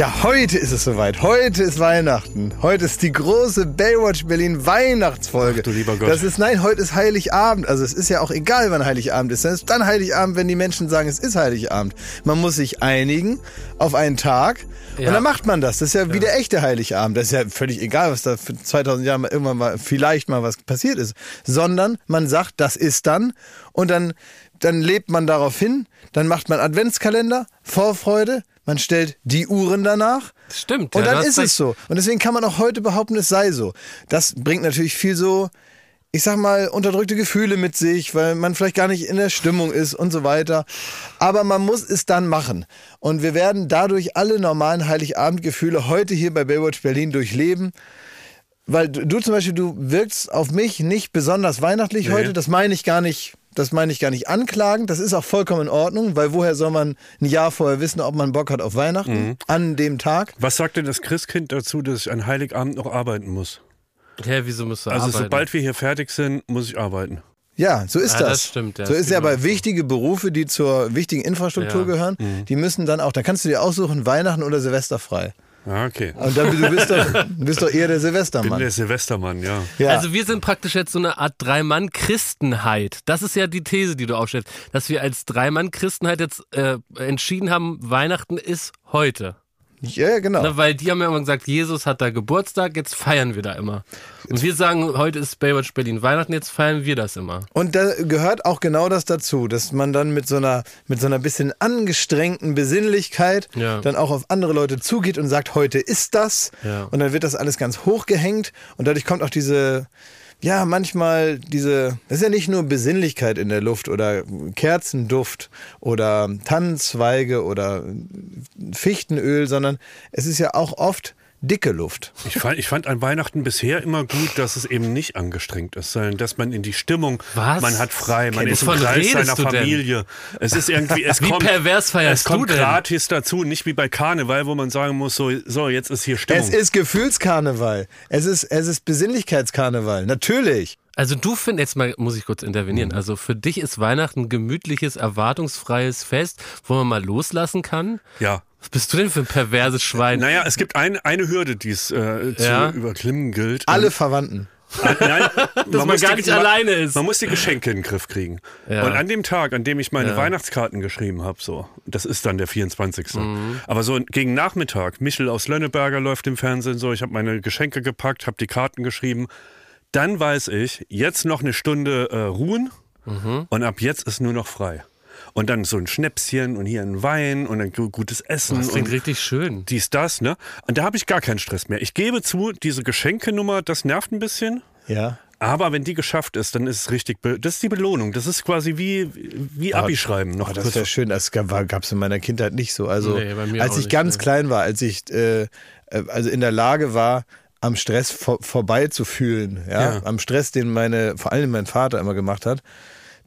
Ja, heute ist es soweit. Heute ist Weihnachten. Heute ist die große Baywatch Berlin Weihnachtsfolge. Ach, du lieber Gott. Das ist, nein, heute ist Heiligabend. Also es ist ja auch egal, wann Heiligabend ist. Es ist dann Heiligabend, wenn die Menschen sagen, es ist Heiligabend. Man muss sich einigen auf einen Tag Ja. und dann macht man das. Das ist ja, wie der echte Heiligabend. Das ist ja völlig egal, was da für 2000 Jahre mal irgendwann mal vielleicht mal was passiert ist. Sondern man sagt, das ist dann und dann, dann lebt man darauf hin. Dann macht man Adventskalender, Vorfreude, man stellt die Uhren danach. Stimmt. Und ja, dann ist es so. Und deswegen kann man auch heute behaupten, es sei so. Das bringt natürlich viel so, ich sag mal, unterdrückte Gefühle mit sich, weil man vielleicht gar nicht in der Stimmung ist und so weiter. Aber man muss es dann machen. Und wir werden dadurch alle normalen Heiligabendgefühle heute hier bei Baywatch Berlin durchleben. Weil du, du zum Beispiel, du wirkst auf mich nicht besonders weihnachtlich Nee. heute. Das meine ich gar nicht. Das meine ich gar nicht anklagend. Das ist auch vollkommen in Ordnung, weil woher soll man ein Jahr vorher wissen, ob man Bock hat auf Weihnachten an dem Tag? Was sagt denn das Christkind dazu, dass ich an Heiligabend noch arbeiten muss? Hä, wieso musst du Also arbeiten? sobald wir hier fertig sind, muss ich arbeiten. Ja, so ist Ja, das. das stimmt, ja, so das ist ja aber auch so. wichtige Berufe, die zur wichtigen Infrastruktur Ja. Mhm. gehören, die müssen dann auch, da kannst du dir aussuchen, Weihnachten oder Silvester frei. Ah, okay. Und dann, du, bist doch, du bist doch eher der Bin Silvestermann. der Silvestermann, ja. Ja. Also wir sind praktisch jetzt so eine Art Drei-Mann-Christenheit. Das ist ja die These, die du aufstellst, dass wir als Drei-Mann-Christenheit jetzt äh, entschieden haben, Weihnachten ist heute. Ja, genau. Ne, weil die haben ja immer gesagt, Jesus hat da Geburtstag, jetzt feiern wir da immer. Und wir sagen, heute ist Baywatch Berlin Weihnachten, jetzt feiern wir das immer. Und da gehört auch genau das dazu, dass man dann mit so einer, mit so einer bisschen angestrengten Besinnlichkeit Ja. dann auch auf andere Leute zugeht und sagt, heute ist das. Ja. Und dann wird das alles ganz hochgehängt und dadurch kommt auch diese, ja, manchmal diese, das ist ja nicht nur Besinnlichkeit in der Luft oder Kerzenduft oder Tannenzweige oder Fichtenöl, sondern es ist ja auch oft dicke Luft. Ich fand, ich fand an Weihnachten bisher immer gut, dass es eben nicht angestrengt ist, sondern dass man in die Stimmung, Was? man hat frei, man ist im Kreis seiner du denn? Familie. Es ist irgendwie, es Wie kommt, pervers feierst es kommt du denn? gratis dazu, nicht wie bei Karneval, wo man sagen muss, so, so jetzt ist hier Stimmung. Es ist Gefühlskarneval. Es ist, es ist Besinnlichkeitskarneval. Natürlich. Also du findest, jetzt mal muss ich kurz intervenieren, also für dich ist Weihnachten ein gemütliches, erwartungsfreies Fest, wo man mal loslassen kann? ja. Was bist du denn für ein perverses Schwein? Naja, es gibt ein, eine Hürde, die es äh, zu Ja. überklimmen gilt. Alle Verwandten. Nein, man, man gar nicht alleine ist. Man muss die Geschenke in den Griff kriegen. Ja. Und an dem Tag, an dem ich meine Ja. Weihnachtskarten geschrieben habe, so, das ist dann der 24. Mhm. Aber so gegen Nachmittag, Michel aus Lönneberger läuft im Fernsehen so, ich habe meine Geschenke gepackt, habe die Karten geschrieben. Dann weiß ich, jetzt noch eine Stunde äh, ruhen Mhm. und ab jetzt ist nur noch frei. Und dann so ein Schnäpschen und hier ein Wein und ein gu- gutes Essen. Das klingt und richtig schön. dies, das, ne? Und da habe ich gar keinen Stress mehr. Ich gebe zu, diese Geschenkenummer, das nervt ein bisschen. Ja. Aber wenn die geschafft ist, dann ist es richtig, das ist die Belohnung. Das ist quasi wie, wie Abi schreiben. Noch Oh, das ist ja schön, das gab es in meiner Kindheit nicht so. Also Nee, bei mir als ich nicht, ganz nee. klein war, als ich äh, äh, also in der Lage war, am Stress vor, vorbei zu fühlen, ja? Ja. am Stress, den meine, vor allem mein Vater immer gemacht hat,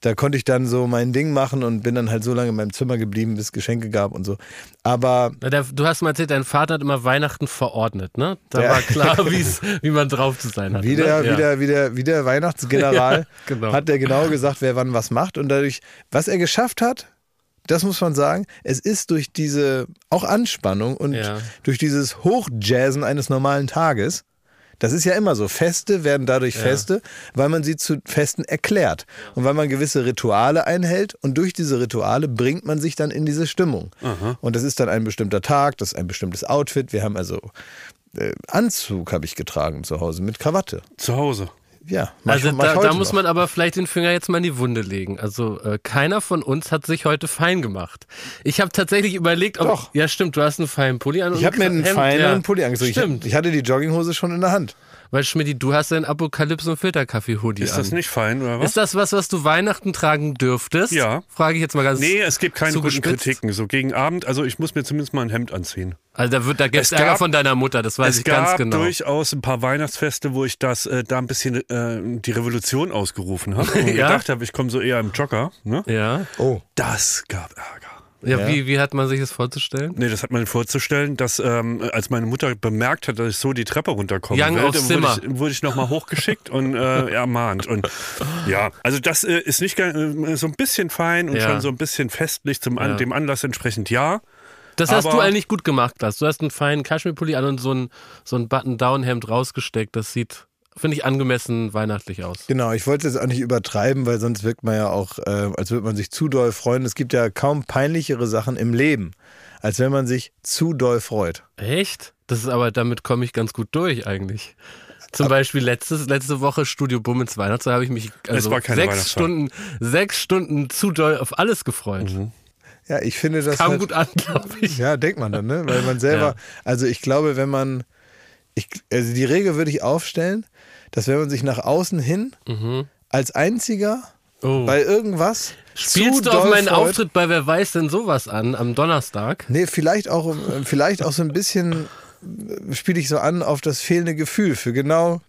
da konnte ich dann so mein Ding machen und bin dann halt so lange in meinem Zimmer geblieben, bis es Geschenke gab und so. Aber der, du hast mal erzählt, dein Vater hat immer Weihnachten verordnet, ne? Da Ja. war klar, wie man drauf zu sein hat. Wie der, ne? wie der, wie der, wie der Weihnachtsgeneral Ja, genau. hat er genau gesagt, wer wann was macht. Und dadurch, was er geschafft hat, das muss man sagen, es ist durch diese auch Anspannung und Ja. durch dieses Hochjazzen eines normalen Tages, das ist ja immer so. Feste werden dadurch Feste, weil man sie zu Festen erklärt und weil man gewisse Rituale einhält und durch diese Rituale bringt man sich dann in diese Stimmung. Und das ist dann ein bestimmter Tag, das ist ein bestimmtes Outfit. Wir haben also äh, Anzug habe ich getragen zu Hause mit Krawatte. Zu Hause. Ja, mach Also ich- ich da, da muss noch. man aber vielleicht den Finger jetzt mal in die Wunde legen. Also äh, keiner von uns hat sich heute fein gemacht. Ich habe tatsächlich überlegt, ob Doch. ja stimmt, du hast einen feinen Pulli an. Ich habe mir einen feinen ja. Pulli angezogen. Ich, Stimmt, ich hatte die Jogginghose schon in der Hand. Weil Schmidti, du hast einen Apokalypse und Filterkaffee-Hoodie Ist an. das nicht fein oder was? Ist das was, was du Weihnachten tragen dürftest? Ja. Frage ich jetzt mal ganz nee, es gibt keine guten zugespitzt. Kritiken. So gegen Abend, also ich muss mir zumindest mal ein Hemd anziehen. Also da wird, da gibt's Es Ärger gab- von deiner Mutter, das weiß es ich gab ganz genau. durchaus ein paar Weihnachtsfeste, wo ich das äh, da ein bisschen äh, die Revolution ausgerufen habe und Ja? gedacht habe, ich komme so eher im Jogger. Ne? ja. Oh. Das gab Ärger. Ja, Ja. Wie, wie hat man sich das vorzustellen? Nee, das hat man vorzustellen, dass ähm, als meine Mutter bemerkt hat, dass ich so die Treppe runterkommen Young aufs dann wurde Zimmer. ich, wurde ich nochmal hochgeschickt und äh, ermahnt. Und ja, also das äh, ist nicht äh, so ein bisschen fein und Ja. schon so ein bisschen festlich zum an, Ja. dem Anlass entsprechend ja. Das hast du eigentlich gut gemacht, Lars. Du hast einen feinen Kaschmirpulli an und so ein, so ein Button-Down-Hemd rausgesteckt. Das sieht, finde ich, angemessen weihnachtlich aus. Genau, ich wollte es auch nicht übertreiben, weil sonst wirkt man ja auch, äh, als würde man sich zu doll freuen. Es gibt ja kaum peinlichere Sachen im Leben, als wenn man sich zu doll freut. Echt? Das ist aber, damit komme ich ganz gut durch eigentlich. Zum Beispiel letztes, letzte Woche Studio Bummens Weihnachten, da habe ich mich also sechs. Stunden, sechs Stunden zu doll auf alles gefreut. Ja, ich finde das Kam halt, gut an, glaube ich. Ja, denkt man dann, ne? Weil man selber, Ja. also ich glaube, wenn man, ich, also die Regel würde ich aufstellen, dass wenn man sich nach außen hin als einziger Mhm. Oh. bei irgendwas zu Spielst du auf meinen freut, Auftritt bei Wer weiß denn sowas an am Donnerstag? Nee, vielleicht auch, äh, vielleicht auch so ein bisschen äh, spiele ich so an auf das fehlende Gefühl für genau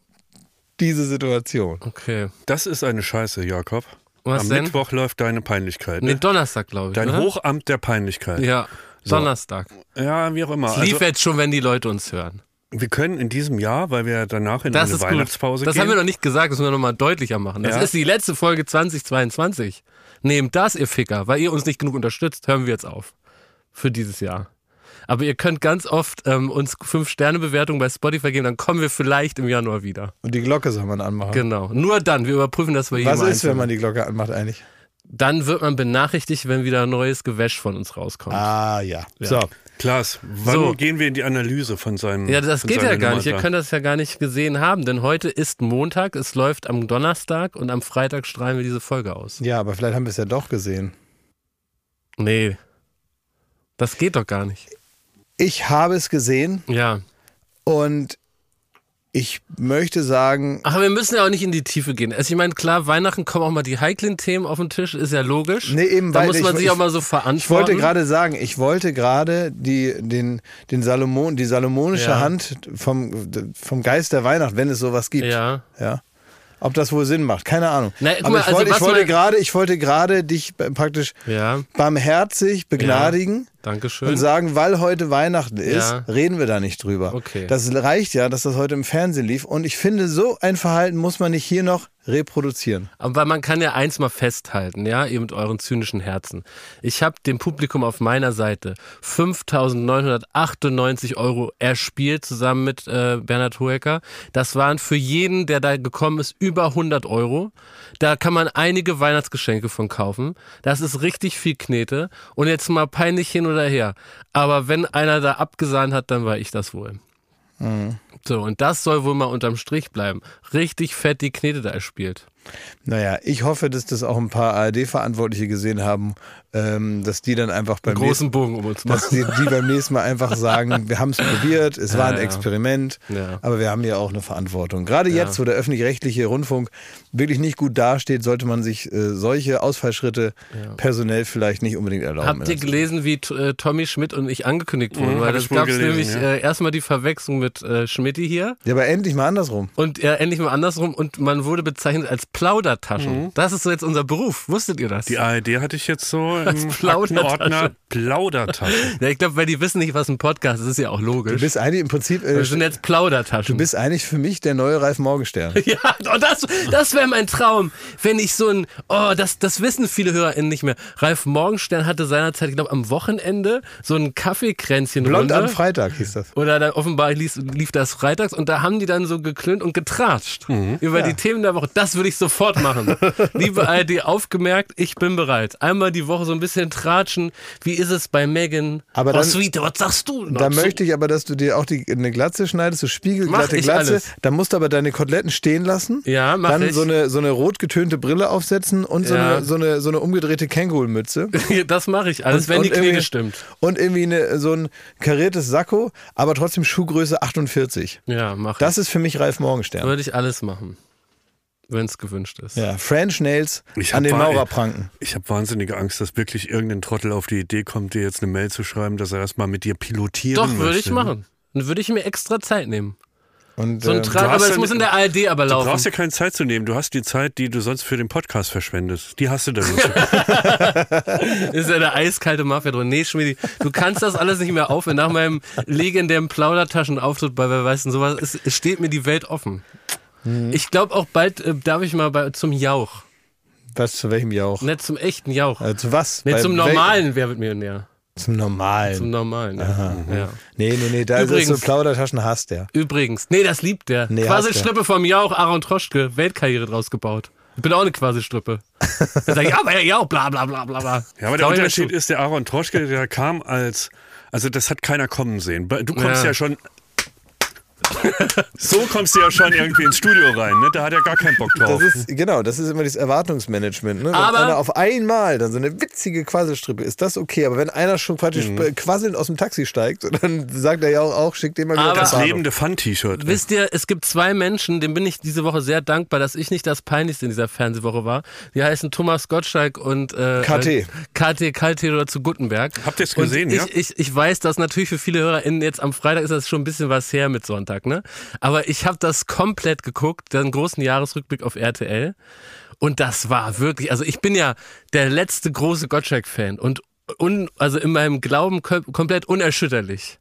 diese Situation. Okay. Das ist eine Scheiße, Jakob. Was Am denn? Mittwoch läuft deine Peinlichkeit. Nee, Ne? Donnerstag, glaube ich. Dein oder? Hochamt der Peinlichkeit. Ja, So. Donnerstag. Ja, wie auch immer. Es lief Also, jetzt schon, wenn die Leute uns hören. Wir können in diesem Jahr, weil wir danach in Das eine ist gut. Weihnachtspause Das gehen. haben wir noch nicht gesagt, das müssen wir nochmal deutlicher machen. Das Ja. ist die letzte Folge 2022. Nehmt das, ihr Ficker, weil ihr uns nicht genug unterstützt, hören wir jetzt auf. Für dieses Jahr. Aber ihr könnt ganz oft ähm, uns 5-Sterne-Bewertungen bei Spotify geben, dann kommen wir vielleicht im Januar wieder. Und die Glocke soll man anmachen. Genau. Nur dann, wir überprüfen das bei jedem Was ist, Einzelnen. wenn man die Glocke anmacht eigentlich? Dann wird man benachrichtigt, wenn wieder neues Gewäsch von uns rauskommt. Ah, ja. So. Klaas, wann So. gehen wir in die Analyse von seinem Ja, das geht ja gar Nummer nicht. Ihr da? könnt das ja gar nicht gesehen haben, denn heute ist Montag, es läuft am Donnerstag und am Freitag strahlen wir diese Folge aus. Ja, aber vielleicht haben wir es ja doch gesehen. Nee. Das geht doch gar nicht. Ich habe es gesehen Ja. und ich möchte sagen, Ach, wir müssen ja auch nicht in die Tiefe gehen. Also ich meine, klar, Weihnachten kommen auch mal die heiklen Themen auf den Tisch, ist ja logisch. Nee, eben, da weil muss ich- man sich ich- auch mal so verantworten. ich wollte gerade sagen, ich wollte gerade die, den, den Salomon, die salomonische Ja. Hand vom, vom Geist der Weihnacht, wenn es sowas gibt. Ja. Ja. Ob das wohl Sinn macht, keine Ahnung. Na, Aber mal, ich also wollte, ich wollte gerade, ich wollte gerade dich praktisch Ja, barmherzig begnadigen danke und sagen, weil heute Weihnachten ist, Ja. reden wir da nicht drüber. Okay. Das reicht ja, dass das heute im Fernsehen lief. Und ich finde, so ein Verhalten muss man nicht hier noch reproduzieren. Aber man kann ja eins mal festhalten, ja, ihr mit euren zynischen Herzen. Ich habe dem Publikum auf meiner Seite 5.998 Euro erspielt, zusammen mit äh, Bernhard Hoeker. Das waren für jeden, der da gekommen ist, über 100 Euro. Da kann man einige Weihnachtsgeschenke von kaufen. Das ist richtig viel Knete. Und jetzt mal peinlich hin oder her. Aber wenn einer da abgesahnt hat, dann war ich das wohl. So, und das soll wohl mal unterm Strich bleiben. Richtig fett die Knete da erspielt. Naja, ich hoffe, dass das auch ein paar ARD-Verantwortliche gesehen haben, ähm, dass die dann einfach beim nächsten Großen Bogen um uns dass machen. die, die beim nächsten Mal einfach sagen, wir haben es probiert, es war ein Ja, ja. Experiment, Ja. aber wir haben ja auch eine Verantwortung. Gerade Ja. jetzt, wo der öffentlich-rechtliche Rundfunk wirklich nicht gut dasteht, sollte man sich äh, solche Ausfallschritte personell vielleicht nicht unbedingt erlauben. Habt ihr gelesen, wie äh, Tommy Schmidt und ich angekündigt wurden? Mhm, Weil das gab gelesen, nämlich ja. äh, erstmal die Verwechslung mit äh, Schmidti hier ja, aber endlich mal andersrum. und ja, endlich mal andersrum und man wurde bezeichnet als Plaudertaschen. Mhm. Das ist so jetzt unser Beruf. Wusstet ihr das? Die ARD hatte ich jetzt so im Plaudertasche. Aktenordner Plaudertasche. ja, ich glaube, weil die wissen nicht, was ein Podcast ist, ist ja auch Du logisch. bist eigentlich im Prinzip, äh, Wir sind jetzt Plaudertaschen. du bist eigentlich für mich der neue Ralf Morgenstern. Ja, oh, das, das wäre mein Traum, wenn ich so ein, oh, das, das wissen viele HörerInnen nicht mehr. Ralf Morgenstern hatte seinerzeit, ich glaube, am Wochenende so ein Kaffeekränzchen Blond am Freitag hieß das. Oder da offenbar lief, lief das freitags und da haben die dann so geklönt und getratscht Mhm. über die Themen der Woche. Das würde ich sofort machen. Liebe ARD, aufgemerkt, ich bin bereit. Einmal die Woche so ein bisschen tratschen. Wie ist es bei Megan? Aber oh, dann- Sweet, was sagst du? Da möchte ich aber, dass du dir auch die, eine Glatze schneidest, so spiegelglatte Glatze. alles. Da musst du aber deine Koteletten stehen lassen. Ja, mach Dann ich. so eine, so eine rot getönte Brille aufsetzen und so, Ja. eine, so, eine, so eine umgedrehte Kängurumütze. das mache ich alles, wenn die Knete irgendwie- stimmt. Und irgendwie eine, so ein kariertes Sakko, aber trotzdem Schuhgröße 48. Ja, mach Das ist für mich Ralf ich. Morgenstern. Würde ich alles machen. Wenn es gewünscht ist. Ja, French Nails Ich an den Maurerpranken. Ich habe wahnsinnige Angst, dass wirklich irgendein Trottel auf die Idee kommt, dir jetzt eine Mail zu schreiben, dass er erstmal mit dir pilotieren Doch, möchte. würde ich machen. Dann würde ich mir extra Zeit nehmen. Und, So ein ähm, Tra du aber es ja muss ne- in der ARD aber Du laufen. brauchst ja keine Zeit zu nehmen. Du hast die Zeit, die du sonst für den Podcast verschwendest. Die hast du dann nicht. ist ja der eiskalte Mafia drin. Nee, Schmidi, du kannst das alles nicht mehr aufhören. Nach meinem legendären Plaudertaschenauftritt bei Wer weiß denn sowas, es, steht mir die Welt offen. Mhm. Ich glaube auch bald äh, darf ich mal bei, zum Jauch. was zu welchem Jauch? Nicht zum echten Jauch. Äh, zu was? Nicht Bei zum normalen Wer wird Millionär. Zum Normalen. Zum Normalen. Ja. ja. nee, nee, nee, da ist Übrigens- es so Plaudertaschen hasst der. Übrigens, nee, das liebt der. Nee, quasi hast du. Strippe vom Jauch, Aaron Troschke, Weltkarriere draus gebaut. Ich bin auch eine quasi Strippe. Dann sag ich, ja, aber ja, bla bla bla bla bla. Ja, aber der mir Unterschied ist, der Aaron Troschke, der kam als, also das hat keiner kommen sehen. Du kommst Ja. ja, schon, so kommst du ja schon irgendwie ins Studio rein, ne? Da hat er gar keinen Bock drauf. Das ist, genau, das ist immer das Erwartungsmanagement. Ne? Wenn Aber- einer auf einmal dann so eine witzige Quasselstrippe ist, das okay. Aber wenn einer schon praktisch Mhm. quasselnd aus dem Taxi steigt, dann sagt er ja auch, auch schickt den mal wieder Aber- das lebende Fun-T-Shirt. Wisst ihr, es gibt zwei Menschen, denen bin ich diese Woche sehr dankbar, dass ich nicht das Peinlichste in dieser Fernsehwoche war. Die heißen Thomas Gottschalk und äh, KT. KT, KT oder zu Gutenberg. Habt ihr es Und gesehen, ich, ja? Ich, ich weiß, dass natürlich für viele HörerInnen jetzt am Freitag ist das schon ein bisschen was her mit Sonntag, ne? Aber ich habe das komplett geguckt, den großen Jahresrückblick auf RTL. Und das war wirklich, also ich bin ja der letzte große Gottschalk-Fan und un, also in meinem Glauben kom komplett unerschütterlich.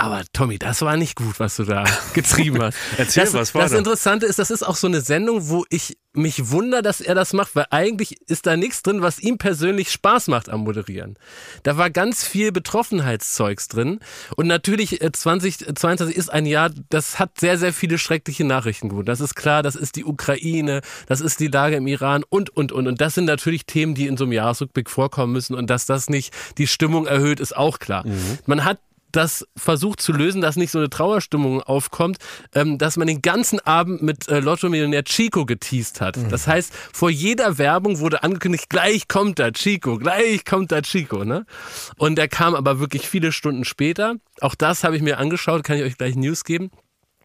Aber Tommy, das war nicht gut, was du da getrieben hast. Erzähl, das, was war Das da? Interessante ist, das ist auch so eine Sendung, wo ich mich wundere, dass er das macht, weil eigentlich ist da nichts drin, was ihm persönlich Spaß macht am Moderieren. Da war ganz viel Betroffenheitszeugs drin. Und natürlich äh, 2022 ist ein Jahr, das hat sehr, sehr viele schreckliche Nachrichten gut. Das ist klar, das ist die Ukraine, das ist die Lage im Iran und, und, und. Und das sind natürlich Themen, die in so einem Jahresrückblick vorkommen müssen. Und dass das nicht die Stimmung erhöht, ist auch klar. Man hat das versucht zu lösen, dass nicht so eine Trauerstimmung aufkommt, ähm, dass man den ganzen Abend mit äh, Lotto-Millionär Chico geteased hat. Das heißt, vor jeder Werbung wurde angekündigt, gleich kommt da Chico, gleich kommt da Chico. Ne? Und er kam aber wirklich viele Stunden später. Auch das habe ich mir angeschaut, kann ich euch gleich News geben.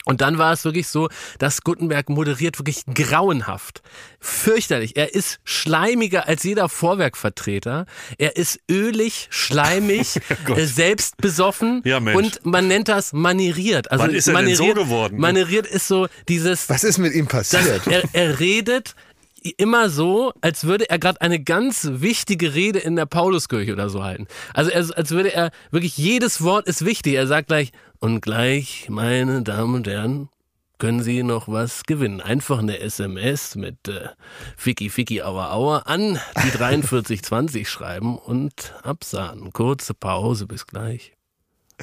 Und dann war es wirklich so, dass Gutenberg moderiert wirklich grauenhaft. Fürchterlich. Er ist schleimiger als jeder Vorwerkvertreter. Er ist ölig, schleimig, äh, selbstbesoffen Ja, Mensch. und man nennt das manieriert. Also Wann ist er denn so manieriert, geworden? Manieriert ist so dieses, Was ist mit ihm passiert? er, er redet immer so, als würde er gerade eine ganz wichtige Rede in der Pauluskirche oder so halten. Also er, als würde er wirklich jedes Wort ist wichtig. Er sagt gleich und gleich, meine Damen und Herren, können Sie noch was gewinnen. Einfach eine SMS mit äh, Ficky Ficky Aua Aua an die 4320 schreiben und absahnen. Kurze Pause, bis gleich.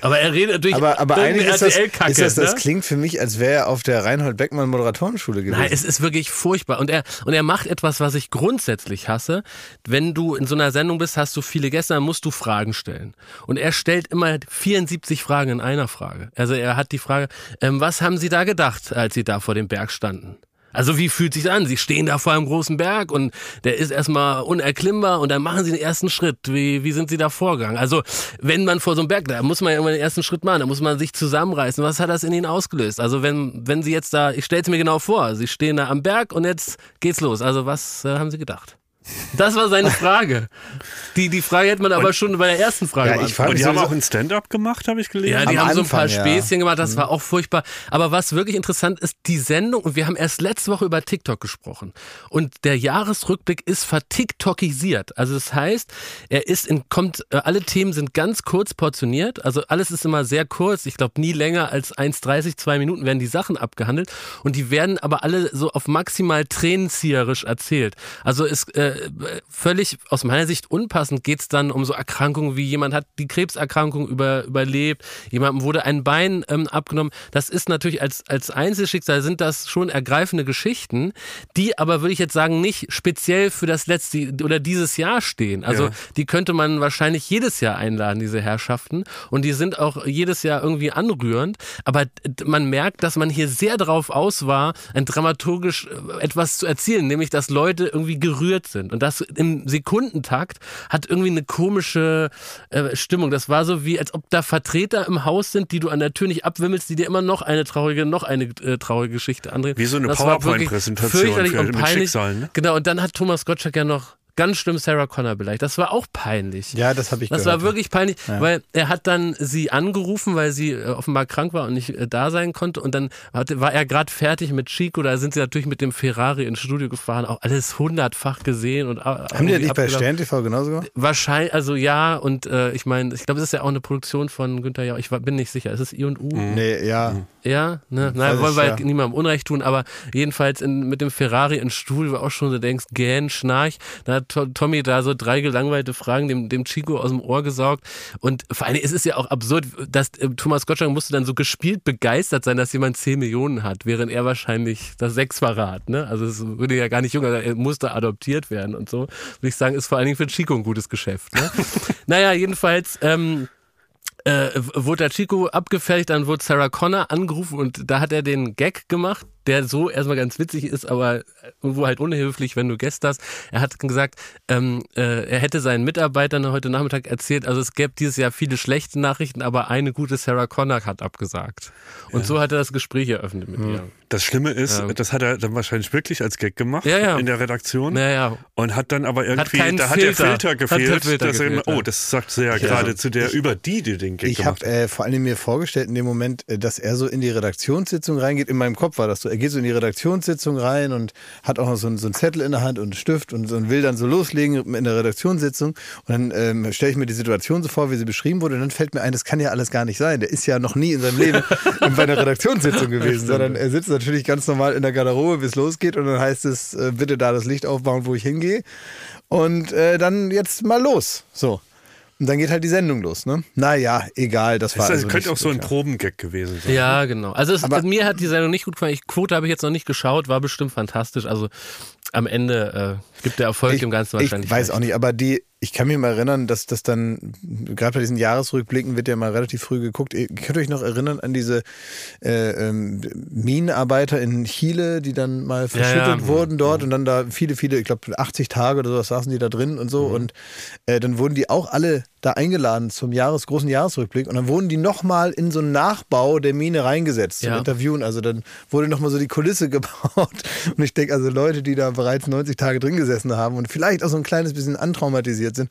Aber er redet natürlich aber aber eigentlich ist das, ist das, das ne? klingt für mich, als wäre er auf der Reinhold Beckmann Moderatorenschule gewesen. Nein, es ist wirklich furchtbar. Und er, und er macht etwas, was ich grundsätzlich hasse. Wenn du in so einer Sendung bist, hast du viele Gäste, dann musst du Fragen stellen. Und er stellt immer 74 Fragen in einer Frage. Also er hat die Frage, ähm, was haben Sie da gedacht, als Sie da vor dem Berg standen? Also wie fühlt sich an? Sie stehen da vor einem großen Berg und der ist erstmal unerklimmbar und dann machen Sie den ersten Schritt. Wie, wie sind Sie da vorgegangen? Also wenn man vor so einem Berg, da muss man ja immer den ersten Schritt machen, da muss man sich zusammenreißen. Was hat das in Ihnen ausgelöst? Also wenn, wenn Sie jetzt da, ich stelle es mir genau vor, Sie stehen da am Berg und jetzt geht's los. Also was äh, haben Sie gedacht? Das war seine Frage. Die, die Frage hätte man aber schon bei der ersten Frage Ja, ich frage Und die haben sowieso- auch ein Stand-up gemacht, habe ich gelesen. Ja, die Am haben so ein paar Anfang, ja. Späßchen gemacht, das war auch furchtbar. Aber was wirklich interessant ist, die Sendung, und wir haben erst letzte Woche über TikTok gesprochen. Und der Jahresrückblick ist vertiktokisiert. Also das heißt, er ist in, kommt, äh, alle Themen sind ganz kurz portioniert. Also alles ist immer sehr kurz. Ich glaube, nie länger als 1,30, zwei Minuten werden die Sachen abgehandelt. Und die werden aber alle so auf maximal tränenzieherisch erzählt. Also ist äh, völlig aus meiner Sicht unpassend geht's dann um so Erkrankungen wie jemand hat die Krebserkrankung über, überlebt, jemandem wurde ein Bein ähm, abgenommen. Das ist natürlich als, als Einzelschicksal sind das schon ergreifende Geschichten, die aber würde ich jetzt sagen nicht speziell für das letzte oder dieses Jahr stehen. Also Ja. die könnte man wahrscheinlich jedes Jahr einladen, diese Herrschaften. Und die sind auch jedes Jahr irgendwie anrührend. Aber man merkt, dass man hier sehr darauf aus war, ein dramaturgisch äh, etwas zu erzielen, nämlich dass Leute irgendwie gerührt sind. Und das im Sekundentakt hat irgendwie eine komische äh, Stimmung. Das war so wie, als ob da Vertreter im Haus sind, die du an der Tür nicht abwimmelst, die dir immer noch eine traurige, noch eine äh, traurige Geschichte andrehen. Wie so eine PowerPoint-Präsentation für- und peinlich. Schicksalen, ne? Genau, und dann hat Thomas Gottschalk ja noch ganz schlimm Sarah Connor beleidigt. Das war auch peinlich. Ja, das habe ich Das gehört. war wirklich peinlich, weil er hat dann sie angerufen, weil sie äh, offenbar krank war und nicht äh, da sein konnte. Und dann war er gerade fertig mit Chico. Da sind sie natürlich mit dem Ferrari ins Studio gefahren, auch alles hundertfach gesehen. Und, Haben die das nicht bei Stern TV genauso gemacht? Wahrscheinlich, also ja, und äh, ich meine, ich glaube, es ist ja auch eine Produktion von Günther Jauch. Ich war- bin nicht sicher. Ist es I und U? Nee, ja. Ja, ne? Nein, wollen wir ja. niemandem Unrecht tun, aber jedenfalls in, mit dem Ferrari ins Studio, wo auch schon so denkst, gähn, schnarch. Da hat To- Tommy da so drei gelangweilte Fragen dem, dem Chico aus dem Ohr gesaugt. Und vor allem ist es ja auch absurd, dass äh, Thomas Gottschalk musste dann so gespielt begeistert sein, dass jemand 10 Millionen hat, während er wahrscheinlich das Sechsfache hat. Ne? Also es würde ja gar nicht jung, er musste adoptiert werden und so. Würde ich sagen, ist vor allen Dingen für Chico ein gutes Geschäft. Ne? naja, jedenfalls. Ähm, äh, wurde der Chico abgefertigt, dann wurde Sarah Connor angerufen und da hat er den Gag gemacht, der so erstmal ganz witzig ist, aber irgendwo halt unhöflich, wenn du Gäste hast. Er hat gesagt, ähm, äh, er hätte seinen Mitarbeitern heute Nachmittag erzählt, also es gäbe dieses Jahr viele schlechte Nachrichten, aber eine gute Sarah Connor hat abgesagt. Und so hat er das Gespräch eröffnet mit ihr. Das Schlimme ist, Ja. das hat er dann wahrscheinlich wirklich als Gag gemacht Ja, ja. in der Redaktion. Und hat dann aber irgendwie, keinen da hat der Filter. Filter Hat der gefehlt. Filter dass er gefehlt, immer, ja. oh, das sagt sie ja, gerade zu der, über die, die den Gag Ich gemacht habe äh, vor allem mir vorgestellt in dem Moment, äh, dass er so in die Redaktionssitzung reingeht. In meinem Kopf war das so. Er geht so in die Redaktionssitzung rein und hat auch noch so, einen- so einen Zettel in der Hand und einen Stift und, und will dann so loslegen in der Redaktionssitzung. Und dann ähm, stelle ich mir die Situation so vor, wie sie beschrieben wurde. Und dann fällt mir ein, das kann ja alles gar nicht sein. Der ist ja noch nie in seinem Leben bei einer Redaktionssitzung gewesen, sondern er sitzt natürlich ganz normal in der Garderobe, bis es losgeht. Und dann heißt es, äh, bitte da das Licht aufbauen, wo ich hingehe. Und äh, dann jetzt mal los. So. Und dann geht halt die Sendung los, ne? Naja, egal, das war Das also könnte auch so ein klar. Probengag gewesen sein. Ja, genau. Also es, Aber- mir hat die Sendung nicht gut gefallen. Ich, Quote habe ich jetzt noch nicht geschaut, war bestimmt fantastisch. Also am Ende äh, gibt der Erfolg dem Ganzen wahrscheinlich. Ich weiß recht. auch nicht, aber die, ich kann mich mal erinnern, dass das dann, gerade bei diesen Jahresrückblicken wird ja mal relativ früh geguckt. Ihr könnt euch noch erinnern an diese äh, ähm, Minenarbeiter in Chile, die dann mal verschüttet ja. wurden dort und dann da viele, viele, ich glaube 80 Tage oder sowas saßen die da drin und so und äh, dann wurden die auch alle da eingeladen zum Jahres, großen Jahresrückblick und dann wurden die nochmal in so einen Nachbau der Mine reingesetzt zum Ja. Interviewen. Also dann wurde nochmal so die Kulisse gebaut und ich denke also Leute, die da bereits 90 Tage drin gesessen haben und vielleicht auch so ein kleines bisschen antraumatisiert sind.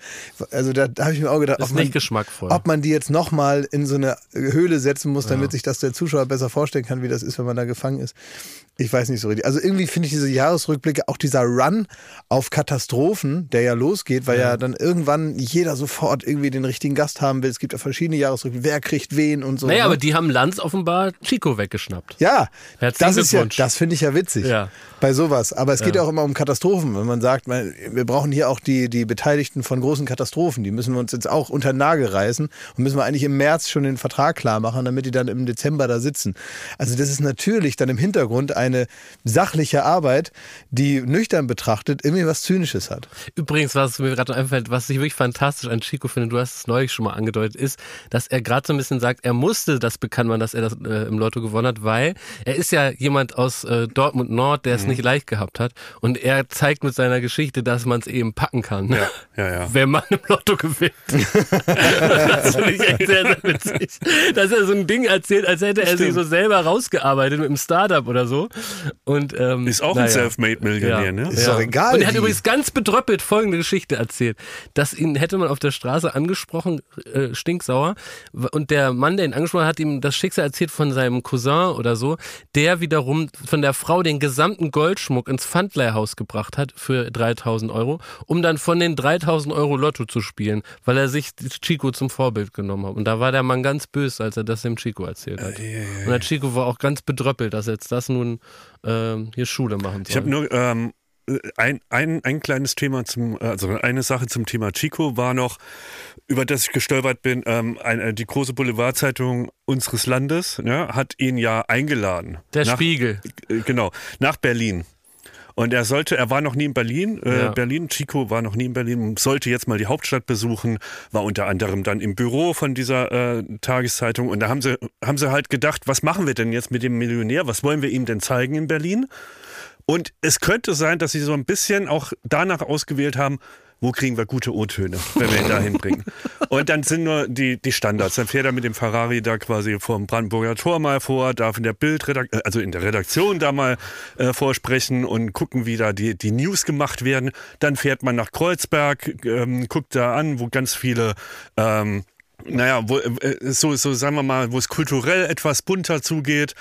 Also da, da habe ich mir auch gedacht, ob man, ob man die jetzt nochmal in so eine Höhle setzen muss, damit sich das der Zuschauer besser vorstellen kann, wie das ist, wenn man da gefangen ist. Ich weiß nicht so richtig. Also irgendwie finde ich diese Jahresrückblicke, auch dieser Run auf Katastrophen, der ja losgeht, weil ja, dann irgendwann jeder sofort irgendwie den richtigen Gast haben will. Es gibt ja verschiedene Jahresrückblicke, wer kriegt wen und so. naja, ne? aber die haben Lanz offenbar Chico weggeschnappt. Ja, Herzlichen das ist ja, das finde ich ja witzig Ja. bei sowas. Aber es geht ja auch immer um Katastrophen. Wenn man sagt, man, wir brauchen hier auch die, die Beteiligten von großen Katastrophen. Die müssen wir uns jetzt auch unter den Nagel reißen und müssen wir eigentlich im März schon den Vertrag klar machen, damit die dann im Dezember da sitzen. Also das ist natürlich dann im Hintergrund eine sachliche Arbeit, die nüchtern betrachtet irgendwie was Zynisches hat. Übrigens, was mir gerade noch einfällt, was ich wirklich fantastisch an Chico finde, du hast es neulich schon mal angedeutet, ist, dass er gerade so ein bisschen sagt, er musste das bekannt machen, dass er das äh, im Lotto gewonnen hat, weil er ist ja jemand aus äh, Dortmund Nord, der es Mhm. nicht leicht gehabt hat. Und er zeigt mit seiner Geschichte, dass man es eben packen kann. Ja, ja, ja. Wenn man im Lotto gewinnt. das finde ich echt sehr, sehr witzig. Dass er so ein Ding erzählt, als hätte er sich Stimmt. so selber rausgearbeitet mit einem Startup oder so. Und, ähm, Ist auch ein naja. Selfmade-Millionär, Ja. ne? Ist doch egal, Und er hat wie. übrigens ganz bedröppelt folgende Geschichte erzählt. Dass ihn hätte man auf der Straße angesprochen, äh, stinksauer. Und der Mann, der ihn angesprochen hat, hat ihm das Schicksal erzählt von seinem Cousin oder so, der wiederum von der Frau den gesamten Goldschmuck ins Pfandleihhaus gebracht hat für 3000 Euro, um dann von den 3000 Euro Lotto zu spielen, weil er sich Chico zum Vorbild genommen hat. Und da war der Mann ganz böse, als er das dem Chico erzählt hat. Und der Chico war auch ganz bedröppelt, dass er jetzt das nun ähm, hier Schule machen soll. Ich habe nur ähm, ein, ein, ein kleines Thema zum, also eine Sache zum Thema Chico war noch, über das ich gestolpert bin, ähm, eine, die große Boulevardzeitung unseres Landes ne, hat ihn ja eingeladen. der nach, Spiegel. äh, Genau, nach Berlin. Und er sollte, er war noch nie in Berlin, äh, Ja. Berlin, Chico war noch nie in Berlin, sollte jetzt mal die Hauptstadt besuchen, war unter anderem dann im Büro von dieser äh, Tageszeitung und da haben sie, haben sie halt gedacht, was machen wir denn jetzt mit dem Millionär, was wollen wir ihm denn zeigen in Berlin? Und es könnte sein, dass sie so ein bisschen auch danach ausgewählt haben, wo kriegen wir gute O-Töne, wenn wir ihn da hinbringen. Und dann sind nur die, die Standards. Dann fährt er mit dem Ferrari da quasi vor dem Brandenburger Tor mal vor, darf in der Bildredaktion, also in der Redaktion da mal äh, vorsprechen und gucken, wie da die, die News gemacht werden. Dann fährt man nach Kreuzberg, ähm, guckt da an, wo ganz viele ähm, naja, wo, äh, so, so sagen wir mal, wo es kulturell etwas bunter zugeht.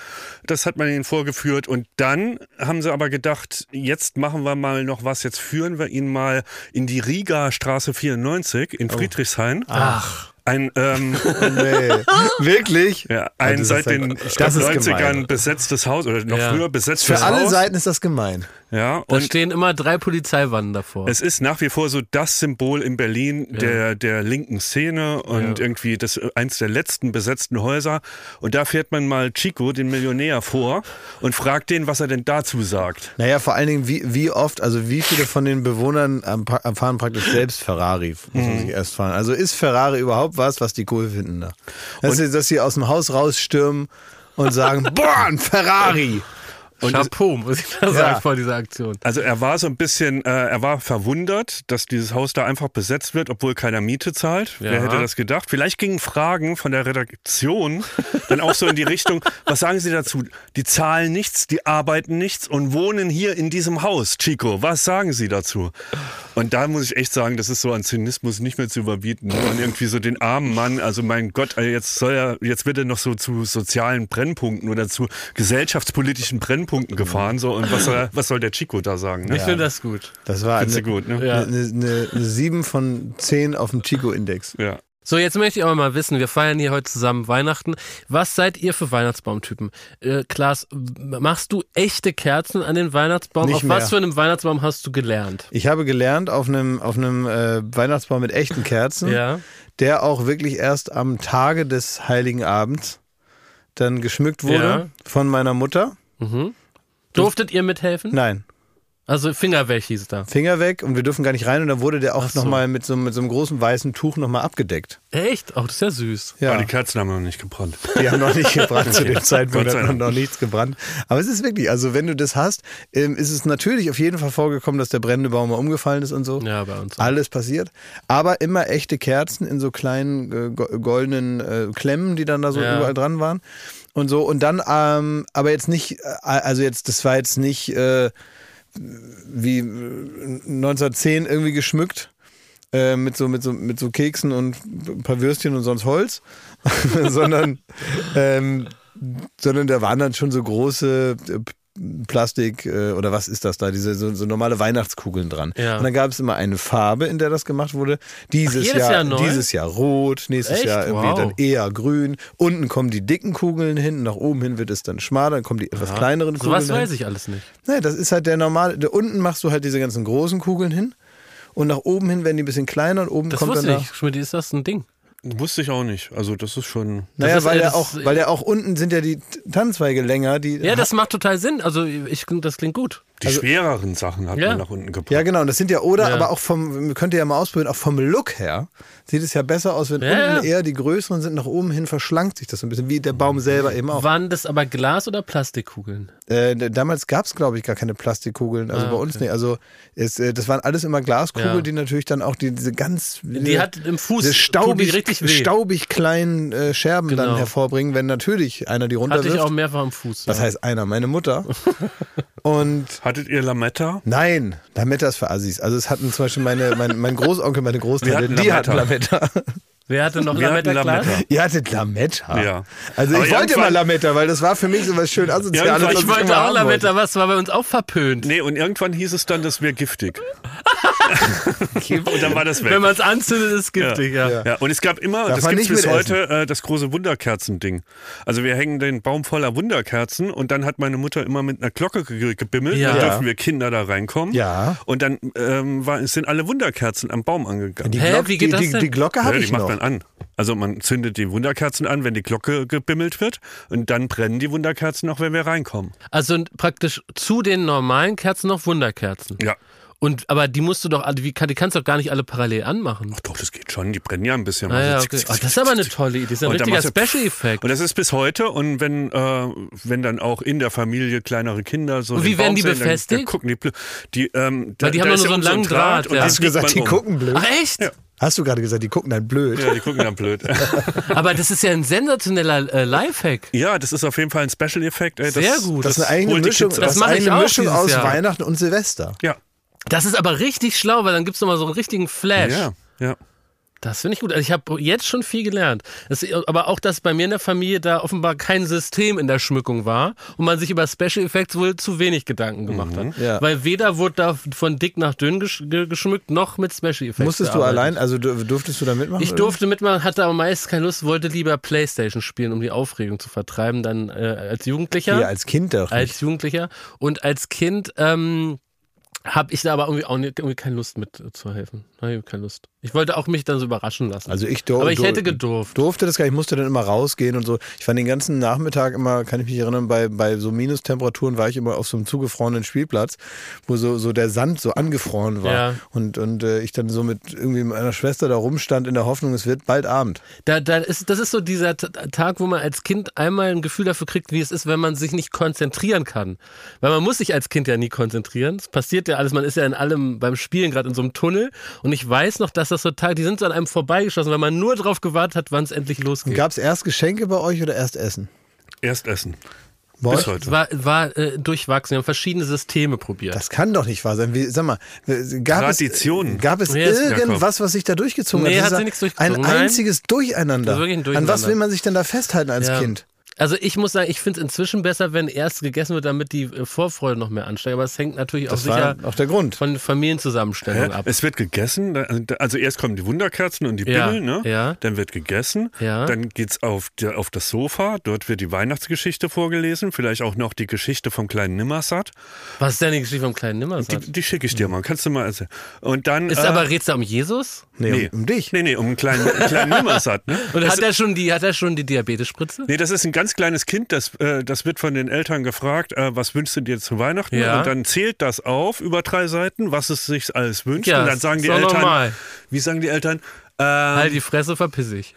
Das hat man ihnen vorgeführt. Und dann haben sie aber gedacht, jetzt machen wir mal noch was, jetzt führen wir ihn mal in die Riga Straße 94 in Friedrichshain. Ach. Ein, ähm, Nee. Wirklich? ja, ein das seit den ich das glaub, ist 90ern gemein. besetztes Haus oder noch Ja. früher besetztes Für alle Haus. Seiten ist das gemein. Ja, Da und stehen immer drei Polizeiwannen davor. es ist nach wie vor so das Symbol in Berlin der, der linken Szene und Ja. irgendwie das eins der letzten besetzten Häuser. Und da fährt man mal Chico, den Millionär, vor und fragt den, was er denn dazu sagt. Naja, vor allen Dingen, wie, wie oft, also wie viele von den Bewohnern fahren praktisch selbst Ferrari, muss man sich erst fahren. Also ist Ferrari überhaupt was, was die cool finden da? Dass, sie, dass sie aus dem Haus rausstürmen und sagen, boah, ein Ferrari! Und Chapeau, muss ich da sagen, vor dieser Aktion. Also er war so ein bisschen, äh, er war verwundert, dass dieses Haus da einfach besetzt wird, obwohl keiner Miete zahlt. Wer Ja. hätte das gedacht? Vielleicht gingen Fragen von der Redaktion dann auch so in die Richtung, was sagen Sie dazu? Die zahlen nichts, die arbeiten nichts und wohnen hier in diesem Haus. Chico, was sagen Sie dazu? Und da muss ich echt sagen, das ist so an Zynismus nicht mehr zu überbieten. Und irgendwie so den armen Mann, also mein Gott, jetzt soll er, jetzt wird er noch so zu sozialen Brennpunkten oder zu gesellschaftspolitischen Brennpunkten gefahren. So, und was soll, was soll der Chico da sagen? Ne? Ich finde das gut. Das war eine, gut, ne? Ja. eine, eine, eine 7 von 10 auf dem Chico-Index. Ja. So, jetzt möchte ich aber mal wissen, wir feiern hier heute zusammen Weihnachten. Was seid ihr für Weihnachtsbaumtypen? Äh, Klaas, machst du echte Kerzen an den Weihnachtsbaum? Nicht Auf was mehr. für einem Weihnachtsbaum hast du gelernt? Ich habe gelernt auf einem, auf einem äh, Weihnachtsbaum mit echten Kerzen, Ja. der auch wirklich erst am Tage des Heiligen Abends dann geschmückt wurde Ja. von meiner Mutter. Mhm. Durftet ihr mithelfen? Nein, Also Finger weg hieß es da. Finger weg und wir dürfen gar nicht rein und dann wurde der auch Ach so. nochmal mit so, mit so einem großen weißen Tuch nochmal abgedeckt. Echt? Ach, das ist ja süß. Ja, Aber die Kerzen haben wir noch nicht gebrannt. die haben noch nicht gebrannt zu dem Zeitpunkt, hat noch, nichts gebrannt. Aber es ist wirklich, also wenn du das hast, ähm, ist es natürlich auf jeden Fall vorgekommen, dass der brennende Baum mal umgefallen ist und so. Ja, bei uns. auch. Alles passiert. Aber immer echte Kerzen in so kleinen äh, go- goldenen äh, Klemmen, die dann da so Ja. überall dran waren. Und so. Und dann, ähm, aber jetzt nicht, äh, also jetzt, das war jetzt nicht äh, wie äh, 1910 irgendwie geschmückt. Äh, mit, so, mit, so, mit so Keksen und ein paar Würstchen und sonst Holz, sondern, ähm, sondern da waren dann schon so große äh, Plastik äh, oder was ist das da, diese so, so normale Weihnachtskugeln dran. Ja. Und dann gab es immer eine Farbe, in der das gemacht wurde. Dieses jedes Jahr, Jahr dieses Jahr rot, nächstes Echt? Jahr irgendwie Wow. dann eher grün. Unten kommen die dicken Kugeln hin, nach oben hin wird es dann schmaler, dann kommen die etwas kleineren So Kugeln was hin. weiß ich alles nicht. Nee, das ist halt der normale. Da unten machst du halt diese ganzen großen Kugeln hin. Und nach oben hin werden die ein bisschen kleiner und oben Das kommt wusste dann ich. Schmidt, ist das ein Ding? Wusste ich auch nicht. Also das ist schon. Naja, ist, weil, äh, das auch, ist- weil der auch unten sind ja die Tannenzweige länger. Die Ja, das macht total Sinn. Also ich, das klingt gut. Die schwereren Sachen hat Ja. man nach unten gebracht. ja, genau. Und das sind ja, oder Ja. aber auch vom, könnt ihr ja mal ausprobieren, auch vom Look her sieht es ja besser aus, wenn Ja, unten ja. eher die größeren sind, nach oben hin verschlankt sich das so ein bisschen, wie der Baum selber eben auch. Waren das aber Glas- oder Plastikkugeln? Äh, damals gab es, glaube ich, gar keine Plastikkugeln, also Ah, bei uns nicht. Also es, äh, das waren alles immer Glaskugeln, Ja. die natürlich dann auch die, diese ganz Die hat im Fuß staubig, die richtig weh. staubig kleinen äh, Scherben dann Genau. hervorbringen, wenn natürlich einer die Hatte ich runterwirft. auch mehrfach im Fuß. Ja. heißt einer? Meine Mutter. Und Hattet ihr Lametta? nein, Lametta ist für Assis. Also es hatten zum Beispiel meine, mein, mein Großonkel, meine Großtante, hatten die hatten Lametta. Lametta. Wer hatte noch Wir Lametta-Glas? Lametta. Ihr hattet Lametta? Ja. Also Aber ich wollte mal Lametta, weil das war für mich so was schön Asoziales. Ich wollte auch Lametta, was war bei uns auch verpönt. Nee, und irgendwann hieß es dann, das wäre giftig. und dann war das weg. Wenn man es anzündet, ist es giftig, ja. Ja. Ja, und es gab immer, und Darf das gibt es bis heute, äh, das große Wunderkerzen-Ding. Also wir hängen den Baum voller Wunderkerzen und dann hat meine Mutter immer mit einer Glocke ge gebimmelt, Ja. dann dürfen wir Kinder da reinkommen. Ja. Und dann ähm, war, sind alle Wunderkerzen am Baum angegangen. Die, Hä, Glock, wie geht die, das die, denn? die Glocke habe ja, die ich macht noch. man an. Also man zündet die Wunderkerzen an, wenn die Glocke gebimmelt wird und dann brennen die Wunderkerzen auch, wenn wir reinkommen. Also praktisch zu den normalen Kerzen noch Wunderkerzen. Ja. Und aber die musst du doch, alle- wie, kann- die kannst du doch gar nicht alle parallel anmachen. Doch, das geht schon, die brennen ja ein bisschen. Ah, ja, Also okay. zick, oh, zick, das ist aber eine tolle Idee. Das ist ein Und dann richtiger machst du- Special-Effekt. Und das ist bis heute. Und wenn, äh, wenn dann auch in der Familie kleinere Kinder so. Und den wie werden Baum die sehen, dann- befestigt? Dann gucken die, die, ähm, da, Weil die haben doch nur ja so einen langen Draht Draht, und ja. Hast du gesagt, die um. gucken blöd? Ach echt? Hast du gerade gesagt, die gucken dann blöd? Ja, die gucken dann blöd. Aber das ist ja ein sensationeller äh, Lifehack. ja, das ist auf jeden Fall ein Special-Effekt. Sehr gut. Das ist eine eigene die Mischung, das Das eine aus Jahr. Weihnachten und Silvester. Ja, Das ist aber richtig schlau, weil dann gibt's nochmal so einen richtigen Flash. ja, ja. Das finde ich gut. Also ich habe jetzt schon viel gelernt. Das, aber auch, dass bei mir in der Familie da offenbar kein System in der Schmückung war und man sich über Special Effects wohl zu wenig Gedanken gemacht hat. Ja. Weil weder wurde da von dick nach dünn gesch ge- geschmückt, noch mit Special Effects. Musstest du allein, also du- durftest du da mitmachen? Ich oder? durfte mitmachen, hatte aber meist keine Lust, wollte lieber Playstation spielen, um die Aufregung zu vertreiben, dann äh, als Jugendlicher. Ja, als Kind doch. nicht. als Jugendlicher. Und als Kind ähm, habe ich da aber irgendwie auch nicht, irgendwie keine Lust mit Nein, keine Lust. Ich wollte auch mich dann so überraschen lassen. Also ich dur aber ich hätte gedurft. durfte das gar nicht, ich musste dann immer rausgehen und so. Ich war den ganzen Nachmittag immer, kann ich mich erinnern, bei, bei so Minustemperaturen war ich immer auf so einem zugefrorenen Spielplatz, wo so, so der Sand so angefroren war. Ja. Und, und äh, ich dann so mit irgendwie meiner Schwester da rumstand in der Hoffnung, es wird bald Abend. Da, da ist, das ist so dieser Tag, wo man als Kind einmal ein Gefühl dafür kriegt, wie es ist, wenn man sich nicht konzentrieren kann. Weil man muss sich als Kind ja nie konzentrieren. Es passiert ja alles, man ist ja in allem beim Spielen gerade in so einem Tunnel. Und ich weiß noch, dass das so Tage, die sind so an einem vorbeigeschossen, weil man nur darauf gewartet hat, wann es endlich losgeht. Gab es erst Geschenke bei euch oder erst Essen? Erst essen. Bei Bis heute. War, war äh, durchwachsen. Wir haben verschiedene Systeme probiert. Das kann doch nicht wahr sein. Wie, sag mal, gab Tradition. es, gab es Nee, ist- irgendwas, was sich da durchgezogen Nee, hat? hat Das sich ist nichts Ein durchgezogen, nein. einziges Durcheinander. Wirklich ein An was Durcheinander. will man sich denn da festhalten als Ja. Kind? Also ich muss sagen, ich finde es inzwischen besser, wenn erst gegessen wird, damit die äh, Vorfreude noch mehr ansteigt. Aber es hängt natürlich auch Das war sicher auch der Grund. von Familienzusammenstellung Hä? ab. Es wird gegessen, also erst kommen die Wunderkerzen und die Ja, Bibel, ne? ja. Dann wird gegessen, Ja. dann geht's auf, auf das Sofa, dort wird die Weihnachtsgeschichte vorgelesen, vielleicht auch noch die Geschichte vom kleinen Nimmersatt. Was ist denn die Geschichte vom kleinen Nimmersatt? Die, die schicke ich dir mal, kannst du mal erzählen. Und dann. Ist äh, aber red's da um Jesus? Nee, nee. um, um dich. Nee, nee, um einen kleinen, kleinen Nimmersatt, ne? Und Das- hat er schon die, hat er schon die Diabetesspritze? Nee, das ist ein ganz kleines Kind, das, äh, das wird von den Eltern gefragt, äh, was wünschst du dir zu Weihnachten? Ja. Und dann zählt das auf über drei Seiten, was es sich alles wünscht. Ja, und dann sagen die Eltern, normal. wie sagen die Eltern? Ähm, Halt die Fresse, verpiss ich.